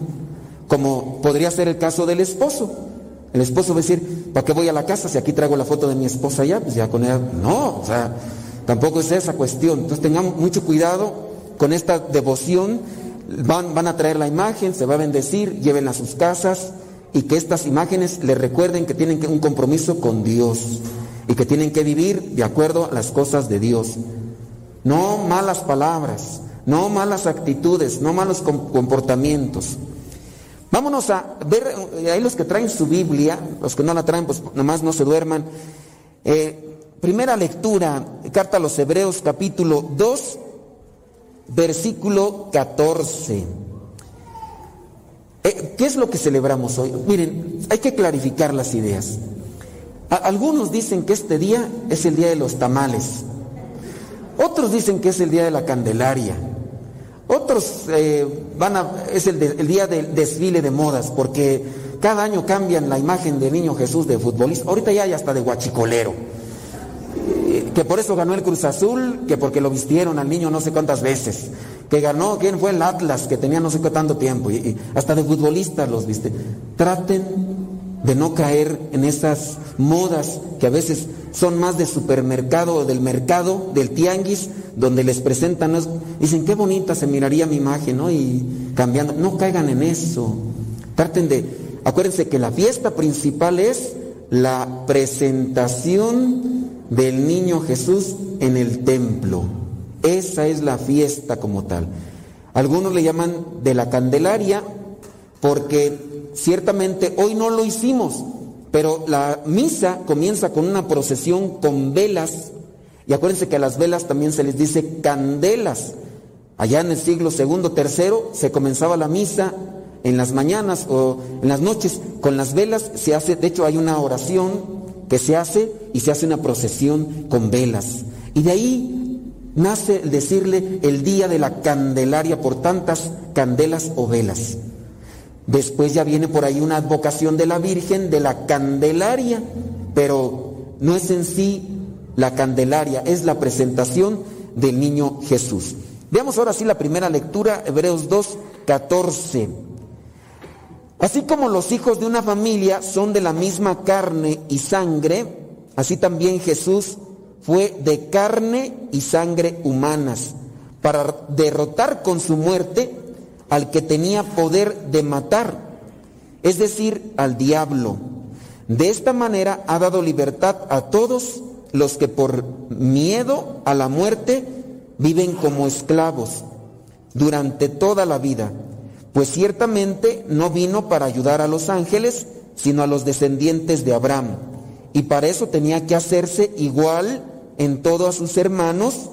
como podría ser el caso del esposo. El esposo va a decir, ¿para qué voy a la casa si aquí traigo la foto de mi esposa ya? Pues ya con ella, no, o sea, tampoco es esa cuestión. Entonces tengamos mucho cuidado con esta devoción. Van, van a traer la imagen, se va a bendecir, llévenla a sus casas y que estas imágenes les recuerden que tienen un compromiso con Dios y que tienen que vivir de acuerdo a las cosas de Dios. No malas palabras, no malas actitudes, no malos com- comportamientos. Vámonos a ver, eh, ahí los que traen su Biblia, los que no la traen, pues nomás no se duerman. Eh, primera lectura, carta a los Hebreos capítulo 2, versículo 14. Eh, ¿Qué es lo que celebramos hoy? Miren, hay que clarificar las ideas. Algunos dicen que este día es el día de los tamales. Otros dicen que es el día de la Candelaria. Otros eh, van a, es el, día del desfile de modas, porque cada año cambian la imagen del niño Jesús de futbolista. Ahorita ya hay hasta de guachicolero. Eh, Que por eso ganó el Cruz Azul, que porque lo vistieron al niño no sé cuántas veces. Que ganó, ¿quién fue el Atlas? Que tenía no sé qué tanto tiempo. Y, y hasta de futbolistas los viste. Traten de no caer en esas modas que a veces son más de supermercado o del mercado, del tianguis, donde les presentan, dicen qué bonita se miraría mi imagen, ¿no? Y cambiando, no caigan en eso. Traten de, acuérdense que la fiesta principal es la presentación del niño Jesús en el templo. Esa es la fiesta como tal. Algunos le llaman de la Candelaria porque ciertamente hoy no lo hicimos, pero la misa comienza con una procesión con velas. Y acuérdense que a las velas también se les dice candelas. Allá en el siglo segundo, tercero, se comenzaba la misa en las mañanas o en las noches con las velas. Se hace, de hecho, hay una oración que se hace y se hace una procesión con velas. Y de ahí nace el decirle el día de la Candelaria por tantas candelas o velas. Después ya viene por ahí una advocación de la Virgen de la Candelaria, pero no es en sí la Candelaria, es la presentación del niño Jesús. Veamos ahora sí la primera lectura, Hebreos 2, 14. Así como los hijos de una familia son de la misma carne y sangre, así también Jesús fue de carne y sangre humanas, para derrotar con su muerte al que tenía poder de matar, es decir, al diablo. De esta manera ha dado libertad a todos los que por miedo a la muerte viven como esclavos durante toda la vida, pues ciertamente no vino para ayudar a los ángeles, sino a los descendientes de Abraham. Y para eso tenía que hacerse igual en todo a sus hermanos,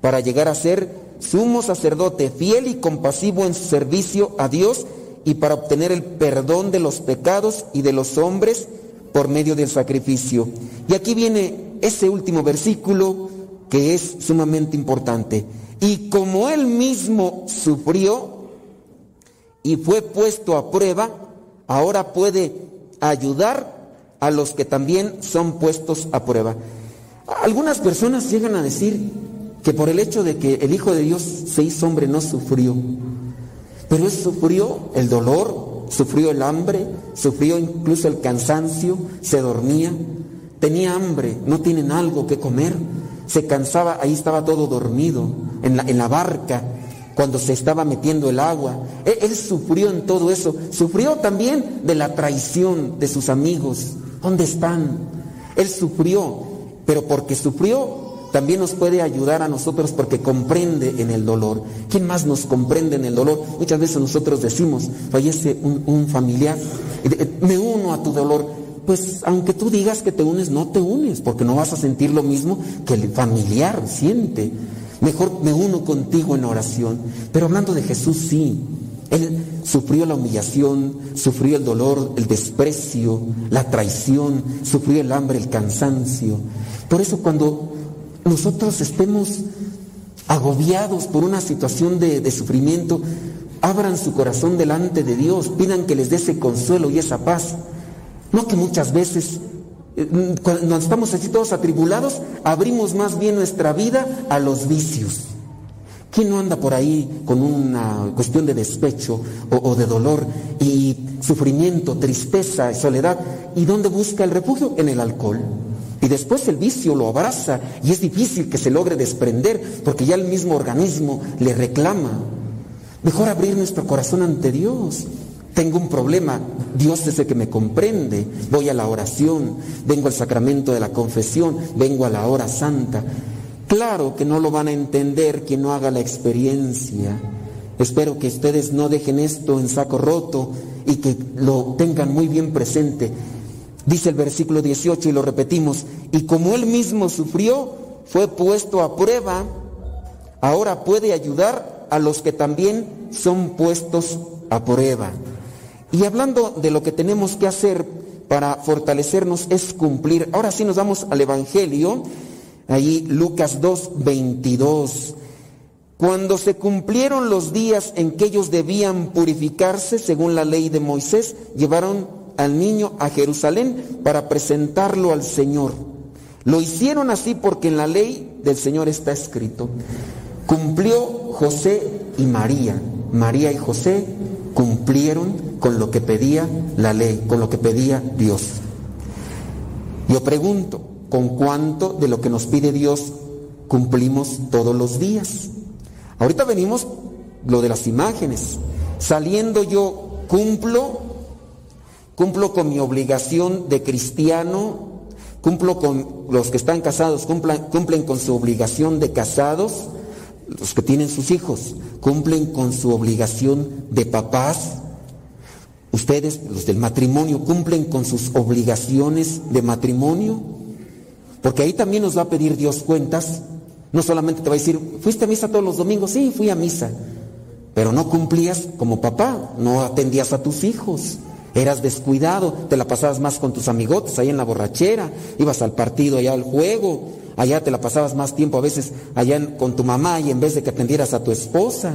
para llegar a ser sumo sacerdote fiel y compasivo en su servicio a Dios y para obtener el perdón de los pecados y de los hombres por medio del sacrificio. Y aquí viene ese último versículo que es sumamente importante. Y como él mismo sufrió y fue puesto a prueba, ahora puede ayudar a los que también son puestos a prueba. Algunas personas llegan a decir que por el hecho de que el Hijo de Dios se hizo hombre no sufrió, pero él sufrió el dolor, sufrió el hambre, sufrió incluso el cansancio, se dormía, tenía hambre, no tienen algo que comer, se cansaba, ahí estaba todo dormido, en la, en la barca, cuando se estaba metiendo el agua. Él, él, sufrió en todo eso, sufrió también de la traición de sus amigos. ¿Dónde están? Él sufrió, pero porque sufrió, también nos puede ayudar a nosotros porque comprende en el dolor. ¿Quién más nos comprende en el dolor? Muchas veces nosotros decimos, fallece un, familiar, me uno a tu dolor. Pues aunque tú digas que te unes, no te unes, porque no vas a sentir lo mismo que el familiar siente. Mejor me uno contigo en oración. Pero hablando de Jesús, sí. Él sufrió la humillación, sufrió el dolor, el desprecio, la traición, sufrió el hambre, el cansancio. Por eso cuando nosotros estemos agobiados por una situación de, sufrimiento, abran su corazón delante de Dios, pidan que les dé ese consuelo y esa paz. No que muchas veces, eh, cuando estamos así todos atribulados, abrimos más bien nuestra vida a los vicios. ¿Quién no anda por ahí con una cuestión de despecho o, o de dolor y sufrimiento, tristeza, soledad? ¿Y dónde busca el refugio? En el alcohol. Y después el vicio lo abraza y es difícil que se logre desprender porque ya el mismo organismo le reclama. Mejor abrir nuestro corazón ante Dios. Tengo un problema, Dios es el que me comprende. Voy a la oración, vengo al sacramento de la confesión, vengo a la hora santa. Claro que no lo van a entender quien no haga la experiencia. Espero que ustedes no dejen esto en saco roto y que lo tengan muy bien presente. Dice el versículo 18 y lo repetimos, y como él mismo sufrió, fue puesto a prueba, ahora puede ayudar a los que también son puestos a prueba. Y hablando de lo que tenemos que hacer para fortalecernos es cumplir. Ahora sí nos vamos al Evangelio, ahí Lucas 2, 22. Cuando se cumplieron los días en que ellos debían purificarse según la ley de Moisés, llevaron al niño a Jerusalén para presentarlo al Señor. Lo hicieron así porque en la ley del Señor está escrito. Cumplió José y María. María y José cumplieron con lo que pedía la ley, con lo que pedía Dios. Yo pregunto, ¿con cuánto de lo que nos pide Dios cumplimos todos los días? Ahorita venimos lo de las imágenes. Saliendo yo, cumplo, cumplo con mi obligación de cristiano, cumplo con los que están casados, cumplan, cumplen con su obligación de casados, los que tienen sus hijos, cumplen con su obligación de papás, ustedes, los del matrimonio, cumplen con sus obligaciones de matrimonio, porque ahí también nos va a pedir Dios cuentas, no solamente te va a decir, ¿fuiste a misa todos los domingos? Sí, fui a misa, pero no cumplías como papá, no atendías a tus hijos. Eras descuidado, te la pasabas más con tus amigotes ahí en la borrachera, ibas al partido, allá al juego, allá te la pasabas más tiempo a veces allá con tu mamá y en vez de que atendieras a tu esposa,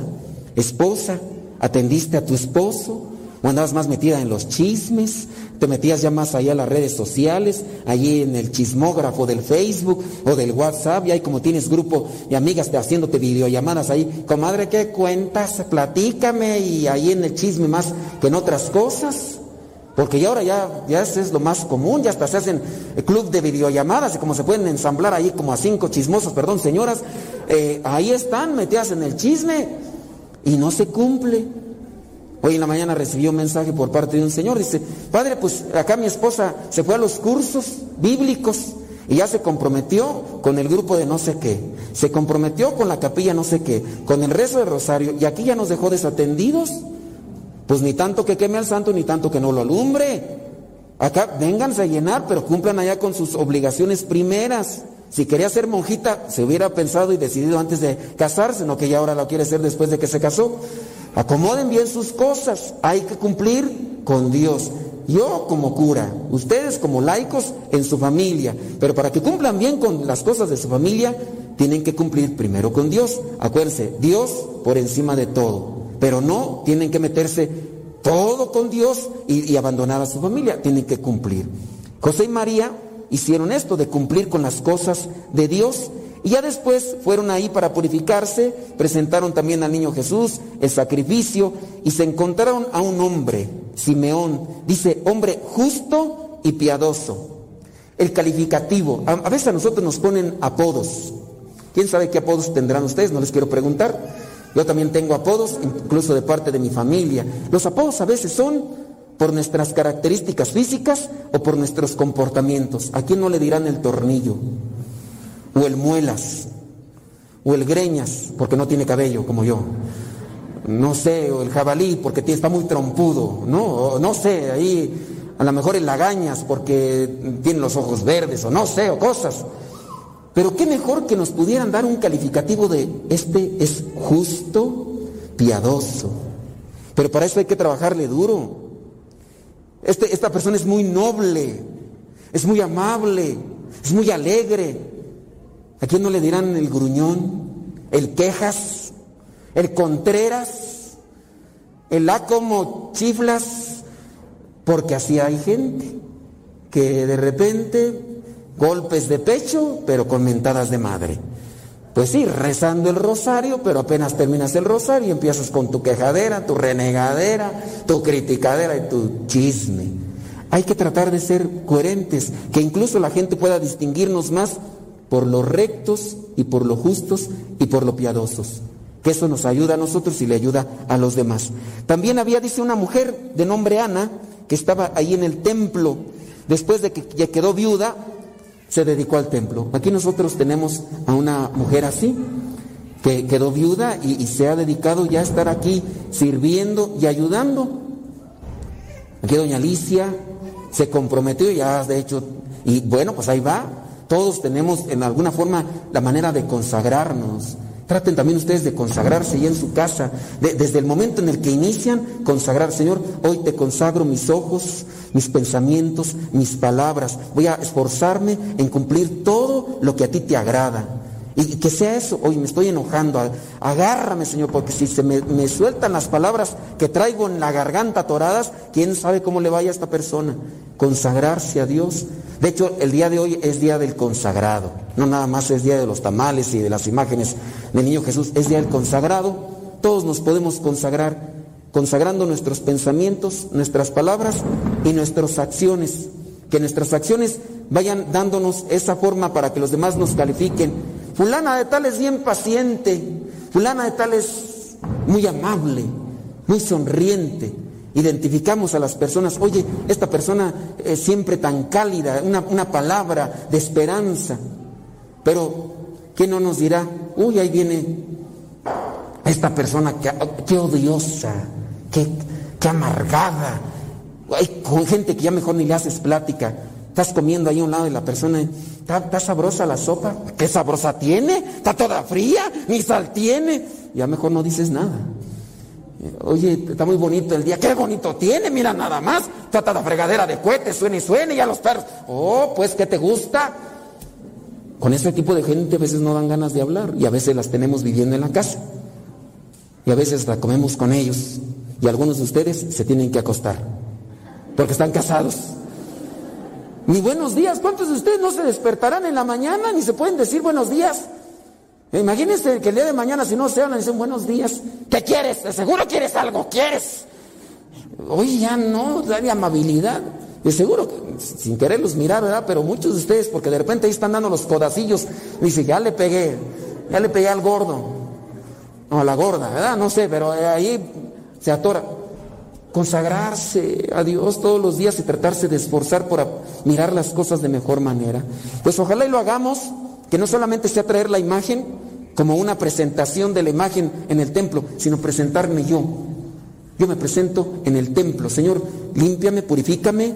esposa, atendiste a tu esposo, o andabas más metida en los chismes, te metías ya más allá a las redes sociales, allí en el chismógrafo del Facebook o del WhatsApp, y ahí como tienes grupo de amigas te haciéndote videollamadas ahí, comadre, ¿qué cuentas? Platícame, y ahí en el chisme más que en otras cosas. Porque ya ahora ya, ya eso es lo más común, ya hasta se hacen eh, club de videollamadas y como se pueden ensamblar ahí como a cinco chismosos, perdón señoras, eh, ahí están metidas en el chisme y no se cumple. Hoy en la mañana recibí un mensaje por parte de un señor, dice, padre, pues acá mi esposa se fue a los cursos bíblicos y ya se comprometió con el grupo de no sé qué, se comprometió con la capilla no sé qué, con el rezo de rosario y aquí ya nos dejó desatendidos. Pues ni tanto que queme al santo, ni tanto que no lo alumbre. Acá vénganse a llenar, pero cumplan allá con sus obligaciones primeras. Si quería ser monjita, se hubiera pensado y decidido antes de casarse, no que ya ahora lo quiere ser después de que se casó. Acomoden bien sus cosas, hay que cumplir con Dios. Yo como cura, ustedes como laicos en su familia, pero para que cumplan bien con las cosas de su familia, tienen que cumplir primero con Dios. Acuérdense, Dios por encima de todo pero no tienen que meterse todo con Dios y, abandonar a su familia, tienen que cumplir. José y María hicieron esto de cumplir con las cosas de Dios y ya después fueron ahí para purificarse, presentaron también al niño Jesús el sacrificio y se encontraron a un hombre, Simeón, dice hombre justo y piadoso. El calificativo, a veces a nosotros nos ponen apodos. ¿Quién sabe qué apodos tendrán ustedes? No les quiero preguntar. Yo también tengo apodos, incluso de parte de mi familia. Los apodos a veces son por nuestras características físicas o por nuestros comportamientos. ¿A quién no le dirán el tornillo? O el muelas. O el greñas, porque no tiene cabello como yo. No sé, o el jabalí, porque está muy trompudo. No, o no sé, ahí a lo mejor el lagañas, porque tiene los ojos verdes, o no sé, o cosas. Pero qué mejor que nos pudieran dar un calificativo de este es justo, piadoso. Pero para eso hay que trabajarle duro. Este, esta persona es muy noble, es muy amable, es muy alegre. ¿A quién no le dirán el gruñón, el quejas, el contreras, el a como chiflas? Porque así hay gente que de repente golpes de pecho, pero con mentadas de madre. Pues sí, rezando el rosario, pero apenas terminas el rosario y empiezas con tu quejadera, tu renegadera, tu criticadera y tu chisme. Hay que tratar de ser coherentes, que incluso la gente pueda distinguirnos más por lo rectos y por lo justos y por lo piadosos. Que eso nos ayuda a nosotros y le ayuda a los demás. También había, dice, una mujer de nombre Ana, que estaba ahí en el templo, después de que ya quedó viuda, se dedicó al templo. Aquí nosotros tenemos a una mujer así, que quedó viuda y, se ha dedicado ya a estar aquí sirviendo y ayudando. Aquí doña Alicia se comprometió ya, de hecho, y bueno, pues ahí va. Todos tenemos en alguna forma la manera de consagrarnos. Traten también ustedes de consagrarse ya en su casa. De, desde el momento en el que inician, consagrar, Señor, hoy te consagro mis ojos, mis pensamientos, mis palabras. Voy a esforzarme en cumplir todo lo que a ti te agrada. Y que sea eso, hoy me estoy enojando, agárrame Señor, porque si se me, sueltan las palabras que traigo en la garganta atoradas, quién sabe cómo le vaya a esta persona. Consagrarse a Dios. De hecho, el día de hoy es día del consagrado. No nada más es día de los tamales y de las imágenes del niño Jesús, es día del consagrado. Todos nos podemos consagrar, consagrando nuestros pensamientos, nuestras palabras y nuestras acciones. Que nuestras acciones vayan dándonos esa forma para que los demás nos califiquen. Fulana de tal es bien paciente, fulana de tal es muy amable, muy sonriente. Identificamos a las personas, oye, esta persona es siempre tan cálida, una, una palabra de esperanza. Pero, ¿qué no nos dirá? Uy, ahí viene esta persona, que, qué odiosa, qué, qué amargada. Hay gente que ya mejor ni le haces plática. Estás comiendo ahí a un lado de la persona. ¿Está, ¿Está, sabrosa la sopa? ¿Qué sabrosa tiene? ¿Está toda fría? ¿Ni sal tiene? Ya mejor no dices nada. Oye, está muy bonito el día. ¡Qué bonito tiene! Mira nada más. Está toda fregadera de cohetes, suena y suena y a los perros. Oh, pues, ¿qué te gusta? Con ese tipo de gente a veces no dan ganas de hablar y a veces las tenemos viviendo en la casa. Y a veces la comemos con ellos. Y algunos de ustedes se tienen que acostar. porque están casados. Ni buenos días. ¿Cuántos de ustedes no se despertarán en la mañana ni se pueden decir buenos días? Imagínense que el día de mañana, si no se hablan, dicen buenos días. ¿Qué quieres? De seguro quieres algo, ¿quieres? Hoy ya no, dale amabilidad. De seguro, sin quererlos mirar, ¿verdad? Pero muchos de ustedes, porque de repente ahí están dando los codacillos, dice, ya le pegué, ya le pegué al gordo, o a la gorda, ¿verdad? No sé, pero ahí se atora. Consagrarse a Dios todos los días y tratarse de esforzar por mirar las cosas de mejor manera. Pues ojalá y lo hagamos, que no solamente sea traer la imagen como una presentación de la imagen en el templo, sino presentarme yo. Yo me presento en el templo. Señor, límpiame, purifícame,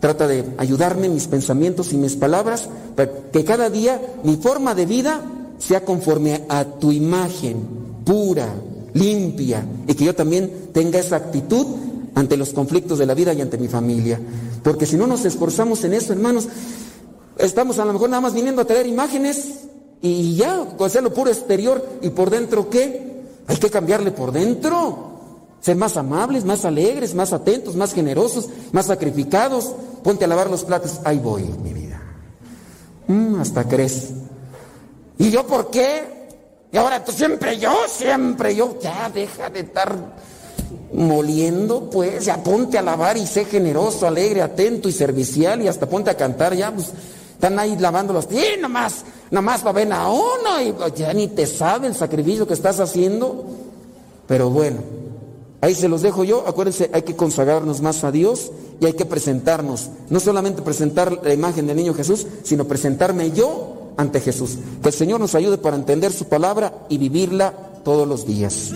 trata de ayudarme mis pensamientos y mis palabras, para que cada día mi forma de vida sea conforme a tu imagen, pura, limpia, y que yo también tenga esa actitud ante los conflictos de la vida y ante mi familia. Porque si no nos esforzamos en eso, hermanos, estamos a lo mejor nada más viniendo a traer imágenes y ya, hacer lo puro exterior y por dentro qué? Hay que cambiarle por dentro. Ser más amables, más alegres, más atentos, más generosos, más sacrificados. Ponte a lavar los platos. Ahí voy, mi vida. Mm, hasta crees. ¿Y yo por qué? Y ahora tú siempre yo, siempre yo. Ya deja de estar moliendo, pues. Ya ponte a lavar y sé generoso, alegre, atento y servicial. Y hasta ponte a cantar ya, pues. Están ahí lavando los pies, nomás, nomás va a ver a uno y pues, ya ni te sabe el sacrificio que estás haciendo. Pero bueno, Ahí se los dejo yo. Acuérdense, hay que consagrarnos más a Dios y hay que presentarnos. No solamente presentar la imagen del niño Jesús, sino presentarme yo ante Jesús. Que el Señor nos ayude para entender su palabra y vivirla todos los días.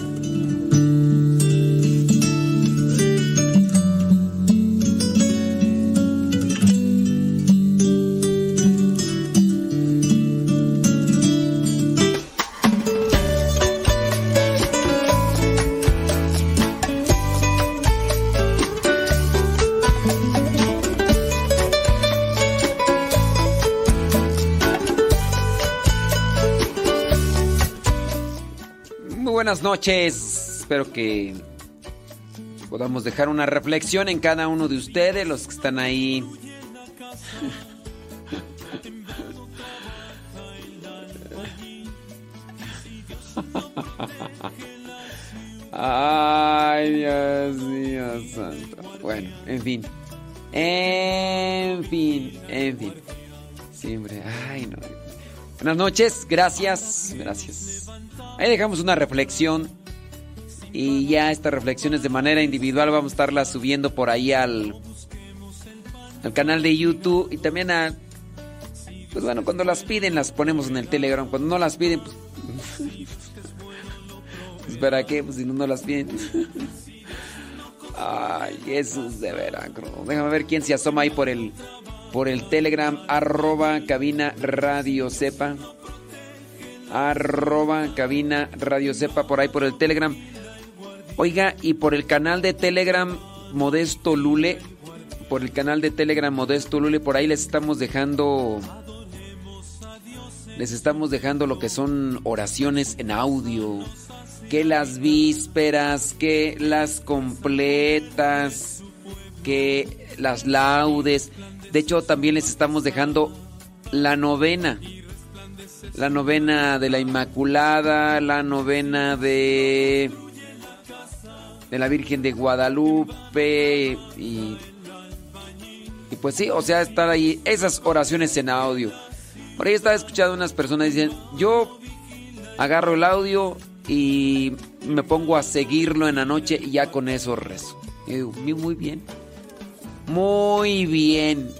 Buenas noches. Espero que podamos dejar una reflexión en cada uno de ustedes, los que están ahí. Ay, Dios mío santo. Bueno, en fin. En fin, en fin. Siempre, ay, no. Buenas noches, gracias, gracias. Ahí dejamos una reflexión. Y ya estas reflexiones de manera individual vamos a estarlas subiendo por ahí al, al canal de YouTube y también a... Pues bueno, cuando las piden las ponemos en el Telegram. Cuando no las piden, pues... pues ¿Para qué? Pues si no, no las piden. Ay, Jesús de Veracruz. Déjame ver quién se asoma ahí por el, por el Telegram. Arroba cabina radio sepa arroba cabina radio sepa por ahí por el telegram. Oiga y por el canal de telegram modesto lule por el canal de telegram modesto lule por ahí les estamos dejando les estamos dejando lo que son oraciones en audio. Que las vísperas que las completas que las laudes. De hecho también les estamos dejando la novena la novena de la Inmaculada, la novena de de la Virgen de Guadalupe y y pues sí, o sea, están ahí esas oraciones en audio. Por ahí estaba escuchando unas personas dicen, "Yo agarro el audio y me pongo a seguirlo en la noche y ya con eso rezo." Y digo, "Muy bien." Muy bien.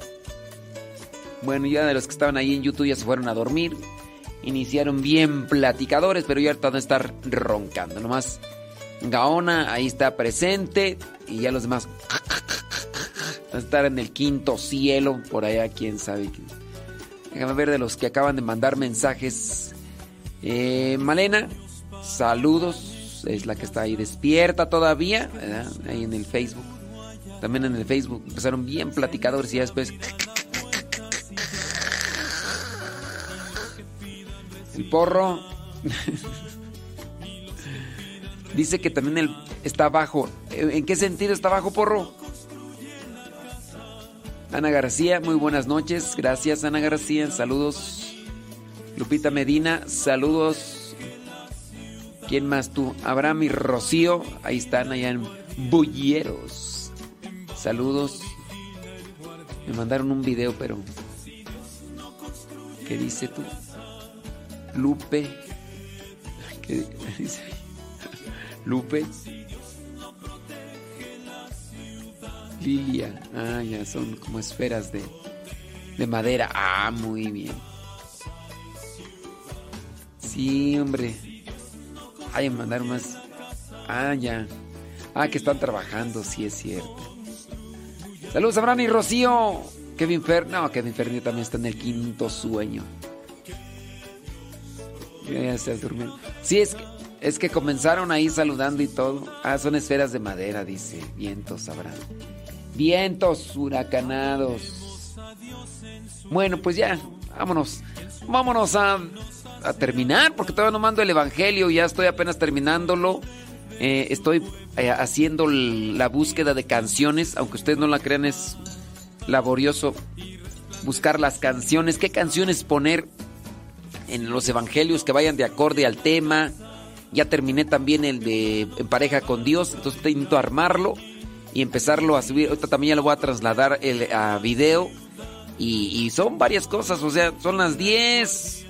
Bueno, ya de los que estaban ahí en YouTube ya se fueron a dormir iniciaron bien platicadores, pero ya ahorita de estar roncando. Nomás Gaona ahí está presente y ya los demás van a estar en el quinto cielo, por allá, quién sabe. Déjame ver de los que acaban de mandar mensajes. Eh, Malena, saludos, es la que está ahí despierta todavía, ¿verdad? ahí en el Facebook. También en el Facebook empezaron bien platicadores y ya después... El porro. Dice que también el está bajo. ¿En qué sentido está bajo, porro? Ana García, muy buenas noches. Gracias, Ana García. Saludos. Lupita Medina, saludos. ¿Quién más tú? Abraham y Rocío, ahí están allá en Bulleros. Saludos. Me mandaron un video, pero. ¿Qué dice tú? Lupe. ¿Qué dice? Lupe. Lilia. Ah, ya son como esferas de, de madera. Ah, muy bien. Sí, hombre. Ay, me mandaron más. Ah, ya. Ah, que están trabajando, sí es cierto. Saludos, Abraham y Rocío. Kevin Fer. No, Kevin Fer también está en el quinto sueño. Ya se durmió. Sí, es que, es que comenzaron ahí saludando y todo. Ah, son esferas de madera, dice. Vientos, Abraham. Vientos huracanados. Bueno, pues ya, vámonos. Vámonos a, a terminar, porque todavía no mando el Evangelio, ya estoy apenas terminándolo. Eh, estoy eh, haciendo la búsqueda de canciones, aunque ustedes no la crean, es laborioso buscar las canciones. ¿Qué canciones poner en los Evangelios que vayan de acorde al tema? Ya terminé también el de En pareja con Dios, entonces intento armarlo y empezarlo a subir. Ahorita también ya lo voy a trasladar el, a video. Y, son varias cosas, o sea, son las 10.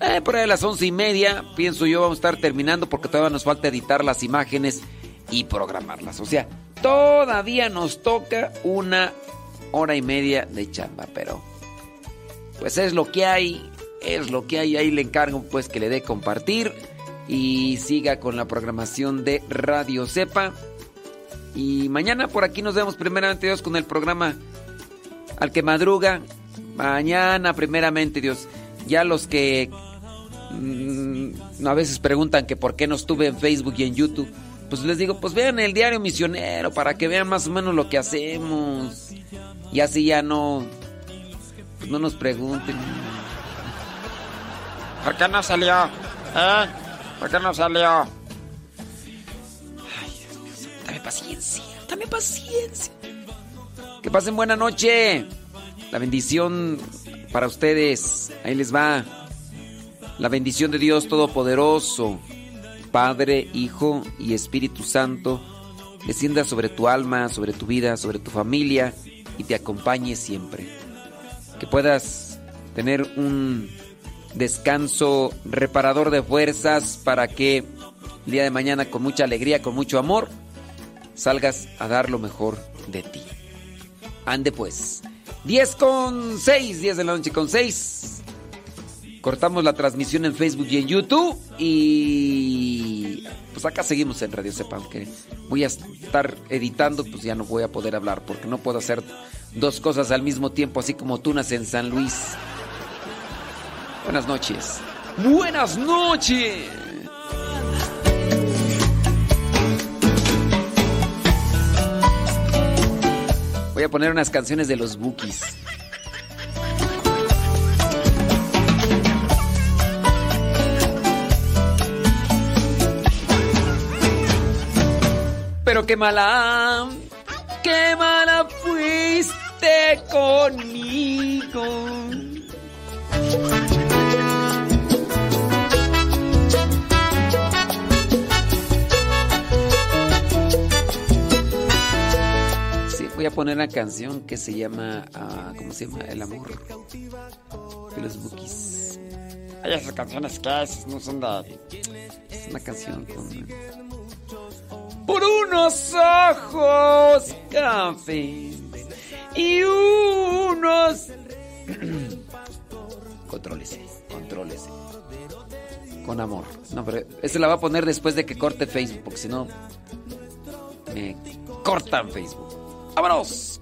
Eh, por ahí a las once y media, pienso yo, vamos a estar terminando porque todavía nos falta editar las imágenes y programarlas. O sea, todavía nos toca una hora y media de chamba, pero pues es lo que hay, es lo que hay. Ahí le encargo pues que le dé compartir y siga con la programación de Radio Cepa. Y mañana por aquí nos vemos primeramente Dios con el programa Al que madruga. Mañana primeramente Dios. Ya los que mmm, a veces preguntan que por qué no estuve en Facebook y en YouTube. Pues les digo, pues vean el diario misionero para que vean más o menos lo que hacemos. Y así ya no, pues no nos pregunten. ¿Por qué no salió? ¿Eh? ¿Por qué no salió? Dame paciencia, dame paciencia. Que pasen buena noche. La bendición para ustedes. Ahí les va. La bendición de Dios Todopoderoso, Padre, Hijo y Espíritu Santo, descienda sobre tu alma, sobre tu vida, sobre tu familia y te acompañe siempre. Que puedas tener un descanso reparador de fuerzas para que el día de mañana con mucha alegría, con mucho amor, salgas a dar lo mejor de ti. Ande pues. 10 con 6, 10 de la noche con 6. Cortamos la transmisión en Facebook y en YouTube. Y pues acá seguimos en Radio Sepa. Aunque voy a estar editando, pues ya no voy a poder hablar. Porque no puedo hacer dos cosas al mismo tiempo, así como tunas en San Luis. Buenas noches. Buenas noches. Voy a poner unas canciones de los Bookies. Pero qué mala, qué mala fuiste conmigo. Voy a poner una canción que se llama, uh, ¿cómo se llama? El amor de los Bookies. Ay, esas canciones que es, no son de... Es una canción con... Por unos ojos cafés y unos... contrólese, contrólese. Con amor. No, pero esa la va a poner después de que corte Facebook, porque si no... Me cortan Facebook. ¡Vámonos!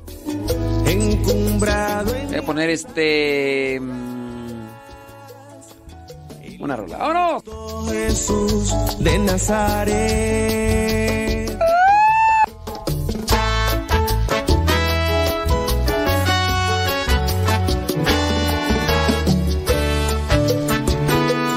Encumbrado en Voy a poner este. mm, Una rola. ¡Vámonos! Jesús de Nazaret.